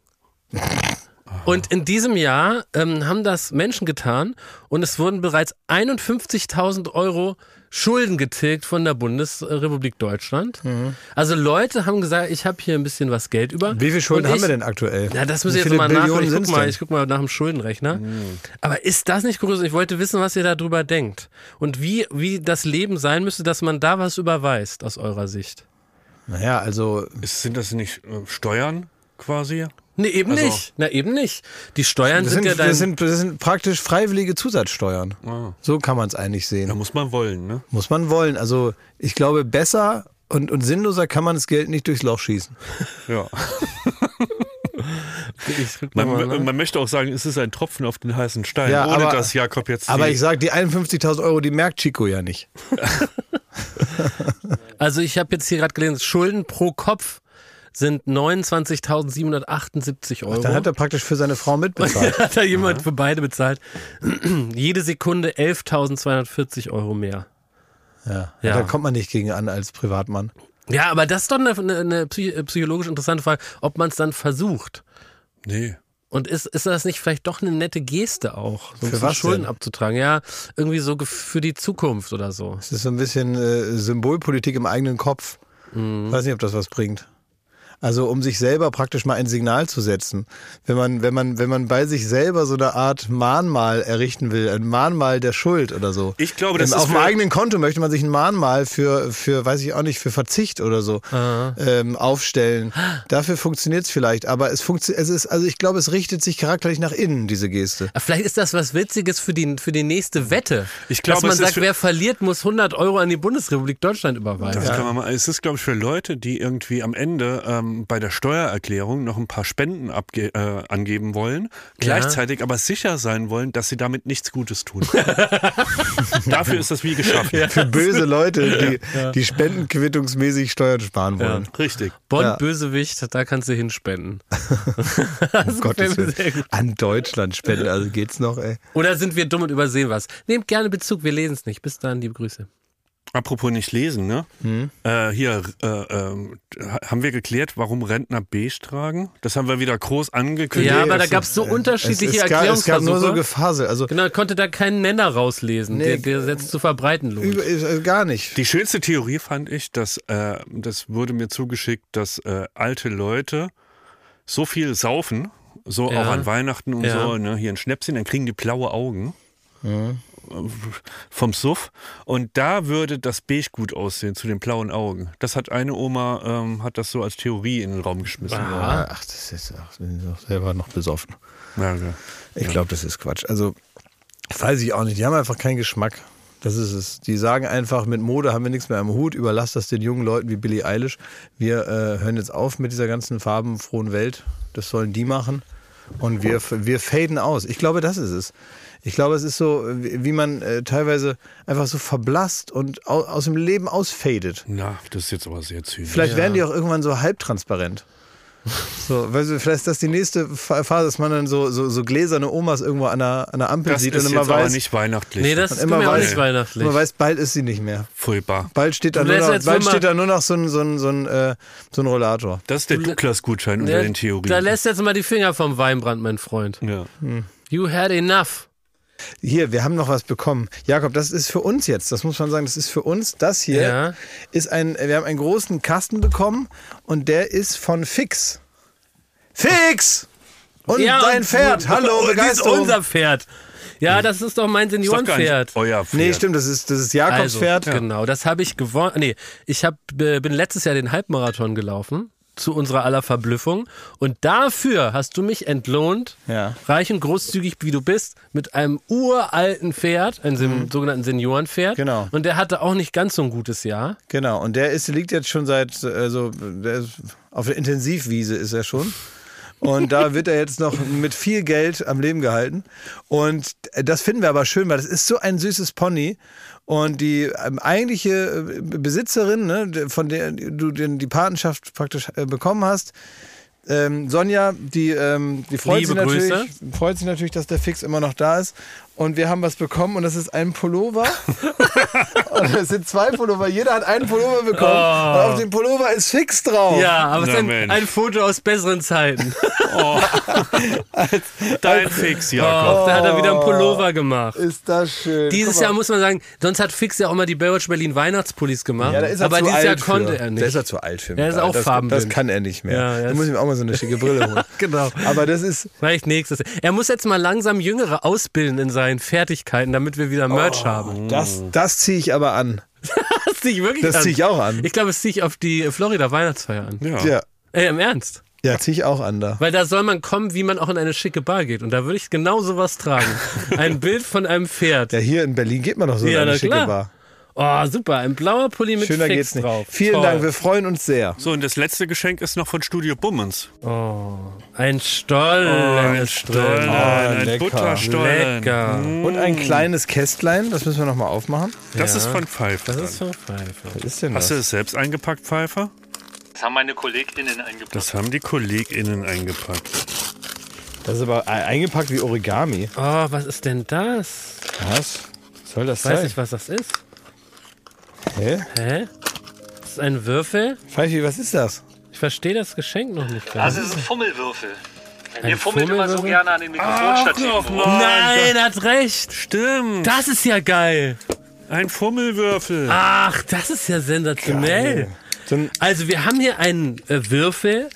Und in diesem Jahr ähm, haben das Menschen getan und es wurden bereits 51.000 Euro Schulden getilgt von der Bundesrepublik Deutschland. Also Leute haben gesagt, ich habe hier ein bisschen was Geld über. Wie viel Schulden Und haben ich- wir denn aktuell? Ja, das muss Wie ich jetzt viele mal nach. Billionen Ich guck mal, ich guck mal nach dem Schuldenrechner. Aber ist das nicht kurios? Ich wollte wissen, was ihr darüber denkt. Und wie, wie das Leben sein müsste, dass man da was überweist, aus eurer Sicht. Naja, also Ist, sind das nicht äh, Steuern quasi? Nee, eben Also- nicht. Na, eben nicht. Die Steuern das sind, sind, ja dein. das sind, das sind praktisch freiwillige Zusatzsteuern. Ah. So kann man es eigentlich Da sehen. muss man wollen, ne? Muss man wollen. Also ich glaube, besser und, und sinnloser kann man das Geld nicht durchs Loch schießen. Ja. guck mal, Man, man möchte auch sagen, es ist ein Tropfen auf den heißen Stein, Ja, ohne aber- dass Jakob jetzt. Aber ich sage, die 51.000 Euro, die merkt Chico ja nicht. Also ich habe jetzt hier gerade gelesen, Schulden pro Kopf sind 29.778 Euro. Dann hat er praktisch für seine Frau mitbezahlt. hat da jemand für beide bezahlt. Jede Sekunde 11.240 Euro mehr. Ja. Ja. Da kommt man nicht gegen an als Privatmann. Ja, aber das ist doch eine, eine, psy- psychologisch interessante Frage, ob man es dann versucht. nee. Und ist, ist das nicht vielleicht doch eine nette Geste auch, so ein Für bisschen was Schulden denn? abzutragen? Ja, irgendwie so für die Zukunft oder so. Es ist so ein bisschen äh, Symbolpolitik im eigenen Kopf. Mhm. Weiß nicht, ob das was bringt. Also um sich selber praktisch mal ein Signal zu setzen. Wenn man, wenn man, wenn man bei sich selber so eine Art Mahnmal errichten will, ein Mahnmal der Schuld oder so. Ich glaube, das Ähm, ist Auf dem eigenen Konto möchte man sich ein Mahnmal für, für, weiß ich auch nicht, für Verzicht oder so ähm, aufstellen. Dafür funktioniert es vielleicht, aber es funktioniert, es ist, also ich glaube, es richtet sich charakterlich nach innen, diese Geste. Aber Vielleicht ist das was Witziges für die, für die nächste Wette. Ich glaube, Dass man sagt, wer verliert, muss 100 Euro an die Bundesrepublik Deutschland überweisen. Das kann man mal. Es ist, glaube ich, für Leute, die irgendwie am Ende ähm, bei der Steuererklärung noch ein paar Spenden abge äh, angeben wollen, gleichzeitig aber sicher sein wollen, dass sie damit nichts Gutes tun. Dafür ist das wie geschaffen. Für böse Leute, die, die spendenquittungsmäßig Steuern sparen wollen. Richtig. Bonn, Ja. Bösewicht, da kannst du hinspenden. Um Gottes Willen. An Deutschland spenden, also geht's noch, ey. Oder sind wir dumm und übersehen was? Nehmt gerne Bezug, wir lesen es nicht. Bis dann, liebe Grüße. Apropos nicht lesen, ne? Hm? Äh, hier, äh, ähm, haben wir geklärt, warum Rentner beige tragen? Das haben wir wieder groß angekündigt. Ja, aber da gab es so unterschiedliche es, es, gab, es gab nur so Erklärungsversuche. Gefasel, also Genau, konnte da keinen Nenner rauslesen, Nee. der Gesetz zu verbreiten lohnt. über, äh, gar nicht. Die schönste Theorie fand ich, dass äh, das wurde mir zugeschickt, dass äh, alte Leute so viel saufen, so Ja. auch an Weihnachten und Ja. so, ne, hier ein Schnäpschen, dann kriegen die blaue Augen. Äh, Vom Suff. Und da würde das Beige gut aussehen zu den blauen Augen. Das hat eine Oma, ähm, hat das so als Theorie in den Raum geschmissen. Aha. Ach, das ist auch selber noch besoffen. Ja, ja. Ich glaube, das ist Quatsch. Also, weiß ich auch nicht. Die haben einfach keinen Geschmack. Das ist es. Die sagen einfach, mit Mode haben wir nichts mehr am Hut. Überlass das den jungen Leuten wie Billie Eilish. Wir äh, hören jetzt auf mit dieser ganzen farbenfrohen Welt. Das sollen die machen. Und wir, wir faden aus. Ich glaube, das ist es. Ich glaube, es ist so, wie man äh, teilweise einfach so verblasst und au, aus dem Leben ausfadet. Na, das ist jetzt aber sehr zynisch. Vielleicht werden die auch irgendwann so halbtransparent. So, weißt du, vielleicht ist das die nächste Phase, dass man dann so, so, so gläserne Omas irgendwo an der, an der Ampel das sieht ist und jetzt immer aber weiß, nicht weihnachtlich. Nee, das ist immer weiß, nicht weihnachtlich. man weiß, bald ist sie nicht mehr. Furchtbar. Bald steht da nur noch, jetzt bald steht da nur noch so ein, so ein, so ein, äh, so ein Rollator. Das ist der Douglas-Gutschein unter Ja, den Theorien. Da lässt jetzt mal die Finger vom Weinbrand, mein Freund. ja. You had enough. Hier, wir haben noch was bekommen. Jakob, das ist für uns jetzt, das muss man sagen, das ist für uns. Das hier Ja. ist ein, wir haben einen großen Kasten bekommen und der ist von Fix. Fix! Und Ja, dein und- Pferd, hallo, Das ist unser Pferd. Ja, das ist doch mein Ist doch Seniorenpferd. euer Pferd. Nee, stimmt, das ist, das ist Jakobs Also, Pferd. Genau, das habe ich gewonnen. Nee, ich hab, äh, bin letztes Jahr den Halbmarathon gelaufen. Zu unserer aller Verblüffung. Und dafür hast du mich entlohnt, Ja. reich und großzügig wie du bist, mit einem uralten Pferd, einem sen- sogenannten Seniorenpferd. Mhm. Genau. Und der hatte auch nicht ganz so ein gutes Jahr. Genau, und der ist, liegt jetzt schon seit, also, der ist, auf der Intensivwiese ist er schon. Und da wird er jetzt noch mit viel Geld am Leben gehalten. Und das finden wir aber schön, weil das ist so ein süßes Pony. Und die ähm, eigentliche äh, Besitzerin, ne, von der du die Patenschaft praktisch äh, bekommen hast, ähm, Sonja, die, ähm, die freut, Liebe sich natürlich, Grüße. freut sich natürlich, dass der Fix immer noch da ist. Und wir haben was bekommen und das ist ein Pullover. und es sind zwei Pullover. Jeder hat einen Pullover bekommen. Und auf dem Pullover ist Fix drauf. Ja, aber es ist ein, ein Foto aus besseren Zeiten. Dein Fix, Oh, Jakob. da hat er wieder einen Pullover gemacht. Ist das schön. Dieses. Jahr muss man sagen, sonst hat Fix ja auch mal die Baywatch Berlin Weihnachtspullis gemacht. Ja, da ist er aber zu dieses alt Jahr konnte für. er Da nicht. ist er zu alt für. Er ist mich. auch das, farbenblind. Das kann er nicht mehr. Ja, er da muss ich mir auch mal so eine schicke Brille holen. Genau. Aber das ist, Vielleicht nächstes. Er muss jetzt mal langsam Jüngere ausbilden in seinen Fertigkeiten, damit wir wieder Merch haben. das, das ziehe ich aber an. Das ziehe ich wirklich Das an. ziehe ich auch an. Ich glaube, das ziehe ich auf die Florida Weihnachtsfeier an. Ja. Ja, Ey, im Ernst. ja ziehe ich auch an da. Weil da soll man kommen, wie man auch in eine schicke Bar geht. Und da würde ich genau sowas tragen. Ein Bild von einem Pferd. Ja, hier in Berlin geht man doch so Ja, in eine schicke klar. Bar. Oh, super. Ein blauer Pulli mit Schöner Fix geht's nicht. drauf. Vielen Toll. Dank, wir freuen uns sehr. So, und das letzte Geschenk ist noch von Studio Bummens. Oh, ein Stollen ist drin. ein lecker. Butterstollen. Lecker. Und ein kleines Kästlein, das müssen wir nochmal aufmachen. Das Ja. ist von Pfeiffer. Das ist von Pfeife. Was ist denn Hast du das? es selbst eingepackt, Pfeiffer? Das haben meine KollegInnen eingepackt. Das haben die KollegInnen eingepackt. Das ist aber e- eingepackt wie Origami. Oh, was ist denn das? Was? Soll das Ich weiß sein? nicht, was das ist. Hä? Hä? Das ist ein Würfel? Pfeifi, was ist das? Ich verstehe das Geschenk noch nicht Das ganz. ist ein Fummelwürfel. Ein Ihr fummelt immer so gerne an den Mikrofonstativen. rum. Nein, er hat recht. Stimmt. Das ist ja geil. Ein Fummelwürfel. Ach, das ist ja sensationell. So Also wir haben hier einen äh, Würfel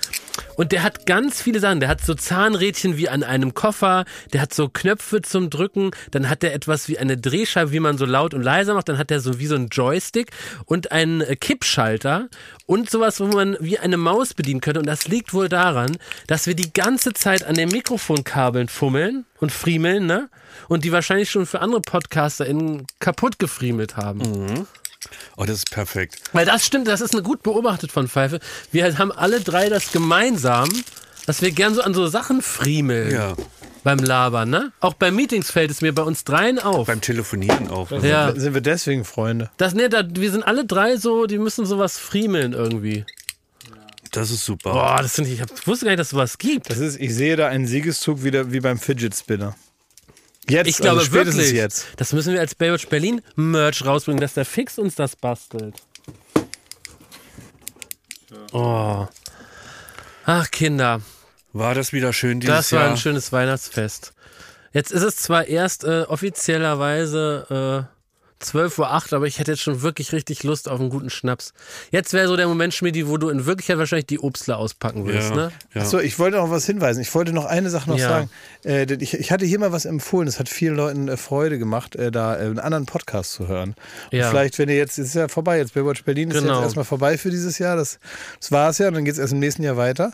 und der hat ganz viele Sachen. Der hat so Zahnrädchen wie an einem Koffer, der hat so Knöpfe zum Drücken, dann hat er etwas wie eine Drehscheibe, wie man so laut und leiser macht, dann hat er so wie so ein Joystick und einen äh, Kippschalter und sowas, wo man wie eine Maus bedienen könnte. Und das liegt wohl daran, dass wir die ganze Zeit an den Mikrofonkabeln fummeln und friemeln, ne? Und die wahrscheinlich schon für andere PodcasterInnen kaputt gefriemelt haben. Oh, das ist perfekt. Weil das stimmt, das ist eine gut beobachtet von Pfeife. Wir haben alle drei das gemeinsam, dass wir gern so an so Sachen friemeln Ja. beim Labern, ne? Auch bei Meetings fällt es mir bei uns dreien auf. Beim Telefonieren auch. ja. Sind wir deswegen Freunde? Das, ne, da, wir sind alle drei so, die müssen sowas friemeln irgendwie. Das ist super. Boah, das finde ich, ich hab- wusste gar nicht, dass es sowas gibt. Das ist, ich sehe da einen Siegeszug wieder wie beim Fidget Spinner. Jetzt, Ich glaube also wirklich, jetzt. das müssen wir als Baywatch Berlin Merch rausbringen, dass der Fix uns das bastelt. Oh. Ach, Kinder. War das wieder schön dieses Das war Jahr? ein schönes Weihnachtsfest. Jetzt ist es zwar erst äh, offiziellerweise äh, 12.08 Uhr, aber ich hätte jetzt schon wirklich richtig Lust auf einen guten Schnaps. Jetzt wäre so der Moment, Schmidi, wo du in Wirklichkeit wahrscheinlich die Obstler auspacken willst, ja, ne? ja. Achso, ich wollte noch was hinweisen. Ich wollte noch eine Sache noch Ja. sagen. Äh, denn ich, ich hatte hier mal was empfohlen. Das hat vielen Leuten äh, Freude gemacht, äh, da äh, einen anderen Podcast zu hören. Und Ja. vielleicht, wenn ihr jetzt, es ist ja vorbei, jetzt Baywatch Berlin ist Genau. jetzt erstmal vorbei für dieses Jahr. Das, das war es ja und dann geht es erst im nächsten Jahr weiter.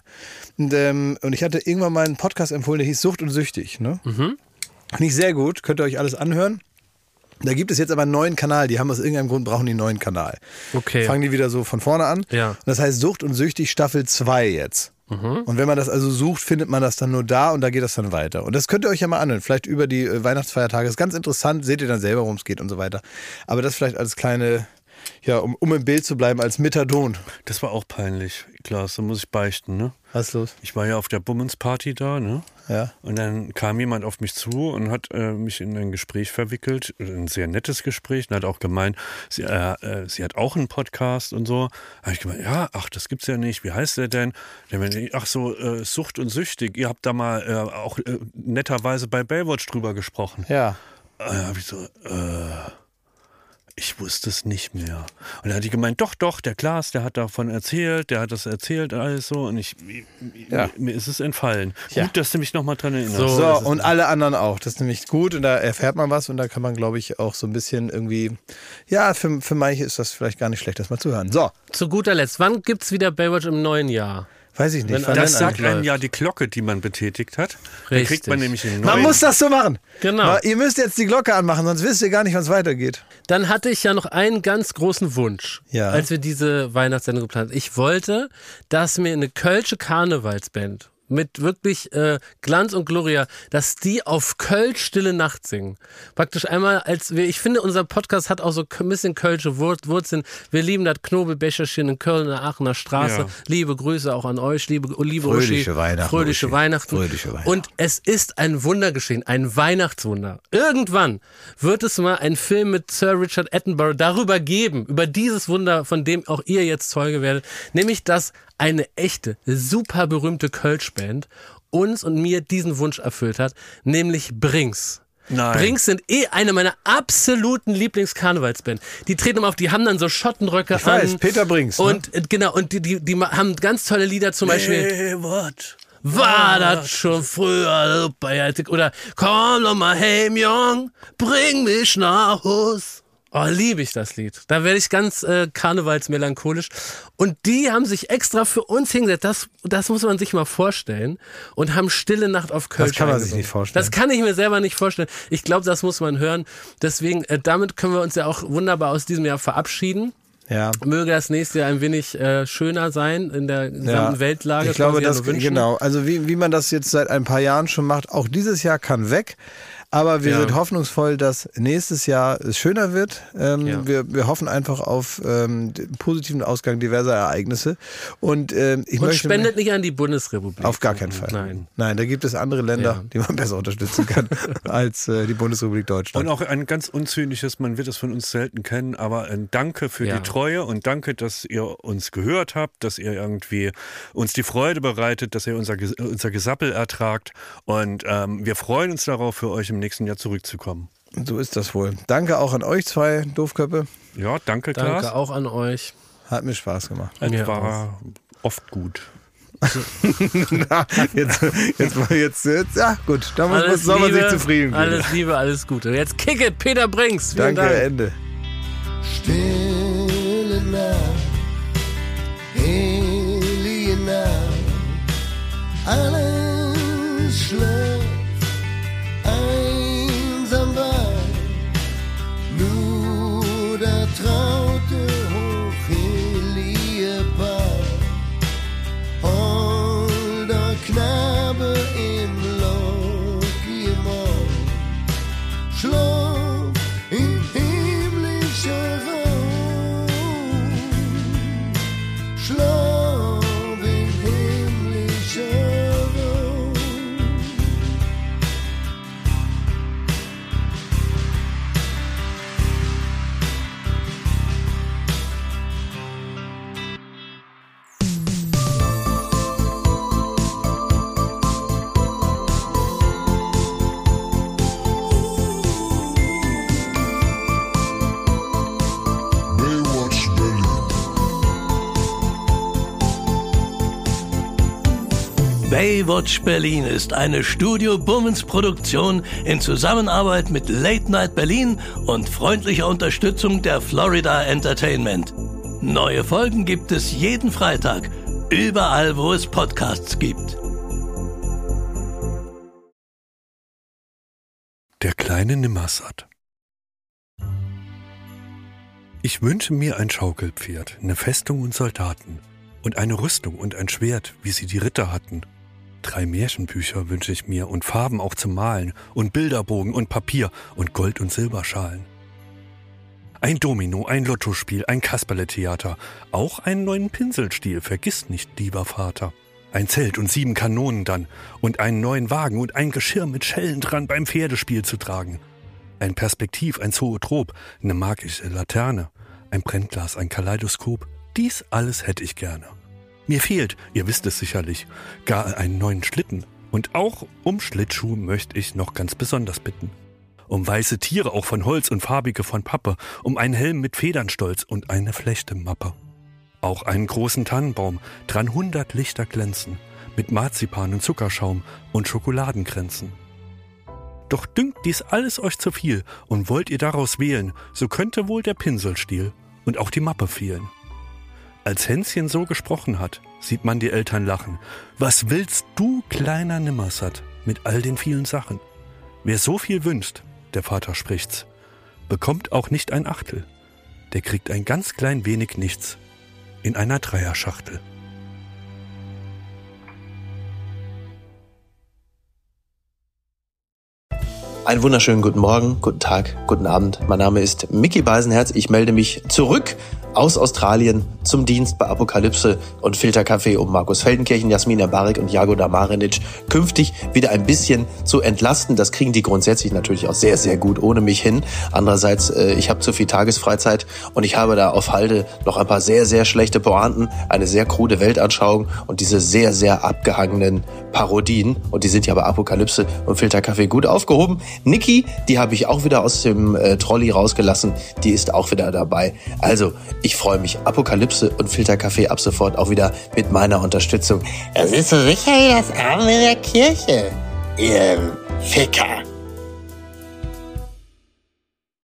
Und, ähm, und ich hatte irgendwann mal einen Podcast empfohlen, der hieß Sucht und Süchtig. Ne? Mhm. Nicht sehr gut, könnt ihr euch alles anhören. Da gibt es jetzt aber einen neuen Kanal. Die haben aus irgendeinem Grund brauchen die einen neuen Kanal. Okay. Fangen die wieder so von vorne an. Ja. Und das heißt Sucht und Süchtig Staffel 2 jetzt. Und wenn man das also sucht, findet man das dann nur da und da geht das dann weiter. Und das könnt ihr euch ja mal anhören. Vielleicht über die äh, Weihnachtsfeiertage. ist ganz interessant, seht ihr dann selber, worum es geht und so weiter. Aber das vielleicht als kleine, ja, um, um im Bild zu bleiben, als Methadon. Das war auch peinlich, Klaas, da muss ich beichten, ne? Was ist los? Ich war ja auf der Bummens-Party da, ne? Ja. Und dann kam jemand auf mich zu und hat äh, mich in ein Gespräch verwickelt, ein sehr nettes Gespräch, und hat auch gemeint, sie, äh, äh, sie hat auch einen Podcast und so. Da habe ich gemeint, ja, ach, das gibt's ja nicht. Wie heißt der denn? Der meinte, ach so, äh, Sucht und Süchtig. Ihr habt da mal äh, auch äh, netterweise bei Baywatch drüber gesprochen. Ja. Da habe ich so, äh, ich wusste es nicht mehr. Und dann hat die gemeint, doch, doch, der Klaas, der hat davon erzählt, der hat das erzählt und alles so. Und ich, Ja. mir, mir ist es entfallen. Ja. Gut, dass du mich nochmal dran erinnerst. So. So, und alle anderen auch. Das ist nämlich gut und da erfährt man was und da kann man, glaube ich, auch so ein bisschen irgendwie, ja, für, für manche ist das vielleicht gar nicht schlecht, das mal zu hören. So, Zu guter Letzt, wann gibt's wieder Baywatch im neuen Jahr? Weiß ich nicht. Wenn Das sagt einem ja die Glocke, die man betätigt hat. Dann Richtig. kriegt man nämlich einen Man muss das so machen. Genau. Aber ihr müsst jetzt die Glocke anmachen, sonst wisst ihr gar nicht, wann es weitergeht. Dann hatte ich ja noch einen ganz großen Wunsch, Ja. als wir diese Weihnachtssendung geplant haben. Ich wollte, dass mir eine kölsche Karnevalsband mit wirklich äh, Glanz und Gloria, dass die auf Kölsch Stille Nacht singen. Praktisch einmal als wir, ich finde, unser Podcast hat auch so ein bisschen Kölsche Wur- Wurzeln. Wir lieben das Knobelbecherchen in Köln, in der Aachener Straße. Ja. Liebe Grüße auch an euch, liebe, liebe Fröhliche Uschi. Weihnachten, Fröhliche Uschi. Weihnachten. Fröhliche Weihnachten. Und es ist ein Wunder geschehen, ein Weihnachtswunder. Irgendwann wird es mal einen Film mit Sir Richard Attenborough darüber geben, über dieses Wunder, von dem auch ihr jetzt Zeuge werdet, nämlich dass eine echte, super berühmte Kölsch-Band uns und mir diesen Wunsch erfüllt hat, nämlich Brings. Nein. Brings sind eh eine meiner absoluten Lieblingskarnevalsband. Die treten immer auf, die haben dann so Schottenröcke Ich an. weiß, Peter Brings, ne? Und äh, genau, und die, die, die haben ganz tolle Lieder, zum Beispiel. Hey, what? War das schon früher heftig? Oder komm doch mal heim, Jung, bring mich nach Haus. Oh, liebe ich das Lied. Da werde ich ganz äh, karnevalsmelancholisch. Und die haben sich extra für uns hingesetzt. Das, das muss man sich mal vorstellen. Und haben Stille Nacht auf Köln. kann man sich nicht vorstellen. Das kann ich mir selber nicht vorstellen. Ich glaube, das muss man hören. Deswegen, äh, damit können wir uns ja auch wunderbar aus diesem Jahr verabschieden. Ja. Möge das nächste Jahr ein wenig äh, schöner sein in der gesamten Weltlage. Ich glaube, das ja wünschen. genau. Also wie, wie man das jetzt seit ein paar Jahren schon macht, auch dieses Jahr kann weg. Aber wir Ja. sind hoffnungsvoll, dass nächstes Jahr es schöner wird. Ähm, Ja. wir, wir hoffen einfach auf ähm, den positiven Ausgang diverser Ereignisse. Und ähm, ich Und möchte spendet nicht an die Bundesrepublik. auf gar keinen Fall. Nein. Nein, da gibt es andere Länder, Ja. die man besser unterstützen kann als äh, die Bundesrepublik Deutschland. Und auch ein ganz unzynisches, man wird es von uns selten kennen, aber ein Danke für Ja. die Treue und danke, dass ihr uns gehört habt, dass ihr irgendwie uns die Freude bereitet, dass ihr unser, unser Gesappel ertragt. Und ähm, wir freuen uns darauf, für euch im nächsten Jahr zurückzukommen. so ist das wohl. Danke auch an euch zwei Doofköppe. Ja, danke, Klaas. Danke auch an euch. Hat mir Spaß gemacht. Es Mir war oft gut. Na, jetzt, jetzt, jetzt, jetzt, ja gut, da muss, soll man sich zufrieden geben. Alles Liebe, alles Gute. Jetzt kick it, Peter Brinks. Vielen Danke, Dank. Ende. Stille Nacht, heilige Nacht, Baywatch Berlin ist eine Studio Bummens Produktion in Zusammenarbeit mit Late Night Berlin und freundlicher Unterstützung der Florida Entertainment. Neue Folgen gibt es jeden Freitag, überall wo es Podcasts gibt. Der kleine Nimmersatt. Ich wünsche mir ein Schaukelpferd, eine Festung und Soldaten und eine Rüstung und ein Schwert, wie sie die Ritter hatten. Drei Märchenbücher wünsche ich mir und Farben auch zum Malen und Bilderbogen und Papier und Gold- und Silberschalen. Ein Domino, ein Lottospiel, ein Kasperletheater, auch einen neuen Pinselstiel, vergiss nicht, lieber Vater. Ein Zelt und sieben Kanonen dann und einen neuen Wagen und ein Geschirr mit Schellen dran beim Pferdespiel zu tragen. Ein Perspektiv, ein Zoetrop, eine magische Laterne, ein Brennglas, ein Kaleidoskop. Dies alles hätte ich gerne. Mir fehlt, ihr wisst es sicherlich, gar einen neuen Schlitten. Und auch um Schlittschuh möchte ich noch ganz besonders bitten. Um weiße Tiere auch von Holz und farbige von Pappe, um einen Helm mit Federnstolz und eine Flechtemappe. Auch einen großen Tannenbaum, dran hundert Lichter glänzen, mit Marzipan und Zuckerschaum und Schokoladenkränzen. Doch dünkt dies alles euch zu viel und wollt ihr daraus wählen, so könnte wohl der Pinselstiel und auch die Mappe fehlen. Als Hänschen so gesprochen hat, sieht man die Eltern lachen. Was willst du, kleiner Nimmersatt, mit all den vielen Sachen? Wer so viel wünscht, der Vater spricht's, bekommt auch nicht ein Achtel. Der kriegt ein ganz klein wenig nichts in einer Dreierschachtel. Einen wunderschönen guten Morgen, guten Tag, guten Abend. Mein Name ist Mickey Beisenherz. Ich melde mich zurück aus Australien zum Dienst bei Apokalypse und Filterkaffee, um Markus Feldenkirchen, Jasmina Barik und Jagoda Marinic künftig wieder ein bisschen zu entlasten. Das kriegen die grundsätzlich natürlich auch sehr, sehr gut ohne mich hin. Andererseits, äh, ich habe zu viel Tagesfreizeit und ich habe da auf Halde noch ein paar sehr, sehr schlechte Pointen, eine sehr krude Weltanschauung und diese sehr, sehr abgehangenen Parodien. Und die sind ja bei Apokalypse und Filterkaffee gut aufgehoben. Niki, die habe ich auch wieder aus dem äh, Trolley rausgelassen. Die ist auch wieder dabei. Also, ich freue mich. Apokalypse und Filterkaffee ab sofort auch wieder mit meiner Unterstützung. Das ist so sicher wie das Arm in der Kirche, ihr Ficker.